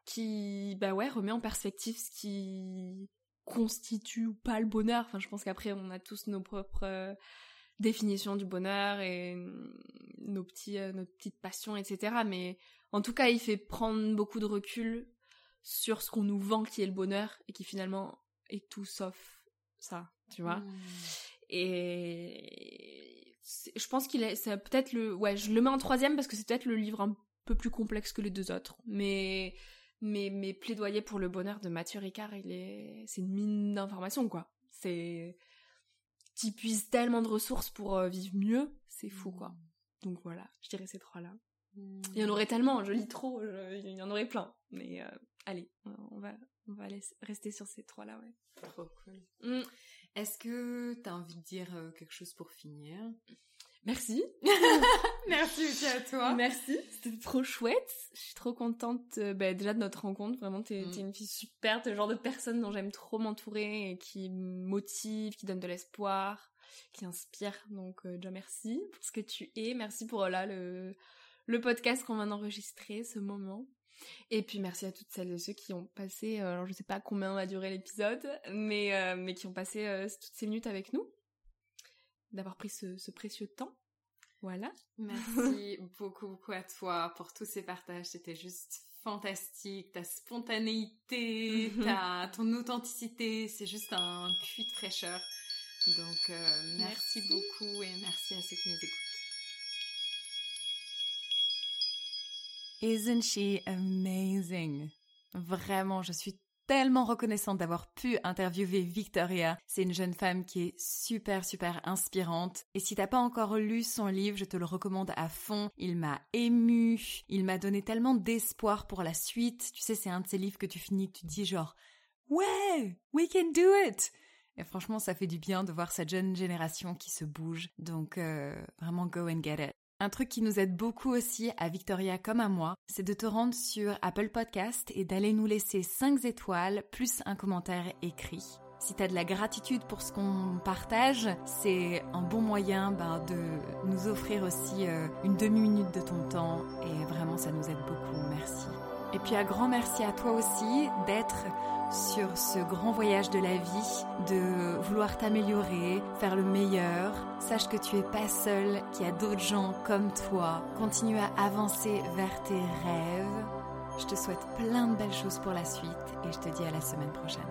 Qui, bah ouais, remet en perspective ce qui constitue ou pas le bonheur. Enfin, je pense qu'après, on a tous nos propres euh, définitions du bonheur et nos petits, euh, notre petite passion, etc. Mais en tout cas, il fait prendre beaucoup de recul sur ce qu'on nous vend qui est le bonheur et qui finalement et tout sauf ça, tu vois. Hmm. Et je pense qu'il est, c'est peut-être le, ouais, je le mets en troisième parce que c'est peut-être le livre un peu plus complexe que les deux autres, mais mais mais plaidoyer pour le bonheur de Mathieu Ricard, il est, c'est une mine d'informations quoi. C'est, tu puises tellement de ressources pour euh, vivre mieux, c'est fou quoi. Hmm. Donc voilà, je dirais ces trois là. Hmm. Il y en aurait tellement, je lis trop, il y en aurait plein, mais euh, allez, on va on va rester sur ces trois-là, ouais. Trop cool. Mm. Est-ce que tu as envie de dire euh, quelque chose pour finir? Merci. Merci aussi à toi. Merci. C'était trop chouette. Je suis trop contente euh, bah, déjà de notre rencontre. Vraiment, t'es mm. une fille super. T'es le genre de personne dont j'aime trop m'entourer et qui motive, qui donne de l'espoir, qui inspire. Donc, euh, déjà merci pour ce que tu es. Merci pour là le, le podcast qu'on vient d'enregistrer, ce moment. Et puis merci à toutes celles et ceux qui ont passé, euh, alors je sais pas combien va durer l'épisode, mais, euh, mais qui ont passé euh, toutes ces minutes avec nous, d'avoir pris ce, précieux temps. Voilà. Merci beaucoup, beaucoup à toi pour tous ces partages. C'était juste fantastique. Ta spontanéité, ta, ton authenticité, c'est juste un puits de fraîcheur. Donc, merci beaucoup et merci à ceux qui nous écoutent. Isn't she amazing? Vraiment, je suis tellement reconnaissante d'avoir pu interviewer Victoria. C'est une jeune femme qui est super super inspirante. Et si t'as pas encore lu son livre, je te le recommande à fond. Il m'a ému. Il m'a donné tellement d'espoir pour la suite. Tu sais, c'est un de ces livres que tu finis, tu dis genre, ouais, we can do it. Et franchement, ça fait du bien de voir cette jeune génération qui se bouge. Donc, euh, vraiment, go and get it. Un truc qui nous aide beaucoup aussi à Victoria comme à moi, c'est de te rendre sur Apple Podcast et d'aller nous laisser 5 étoiles plus un commentaire écrit. Si tu as de la gratitude pour ce qu'on partage, c'est un bon moyen ben, de nous offrir aussi euh, une demi-minute de ton temps et vraiment ça nous aide beaucoup. Merci. Et puis un grand merci à toi aussi d'être sur ce grand voyage de la vie, de vouloir t'améliorer, faire le meilleur. Sache que tu es pas seul, qu'il y a d'autres gens comme toi. Continue à avancer vers tes rêves. Je te souhaite plein de belles choses pour la suite et je te dis à la semaine prochaine.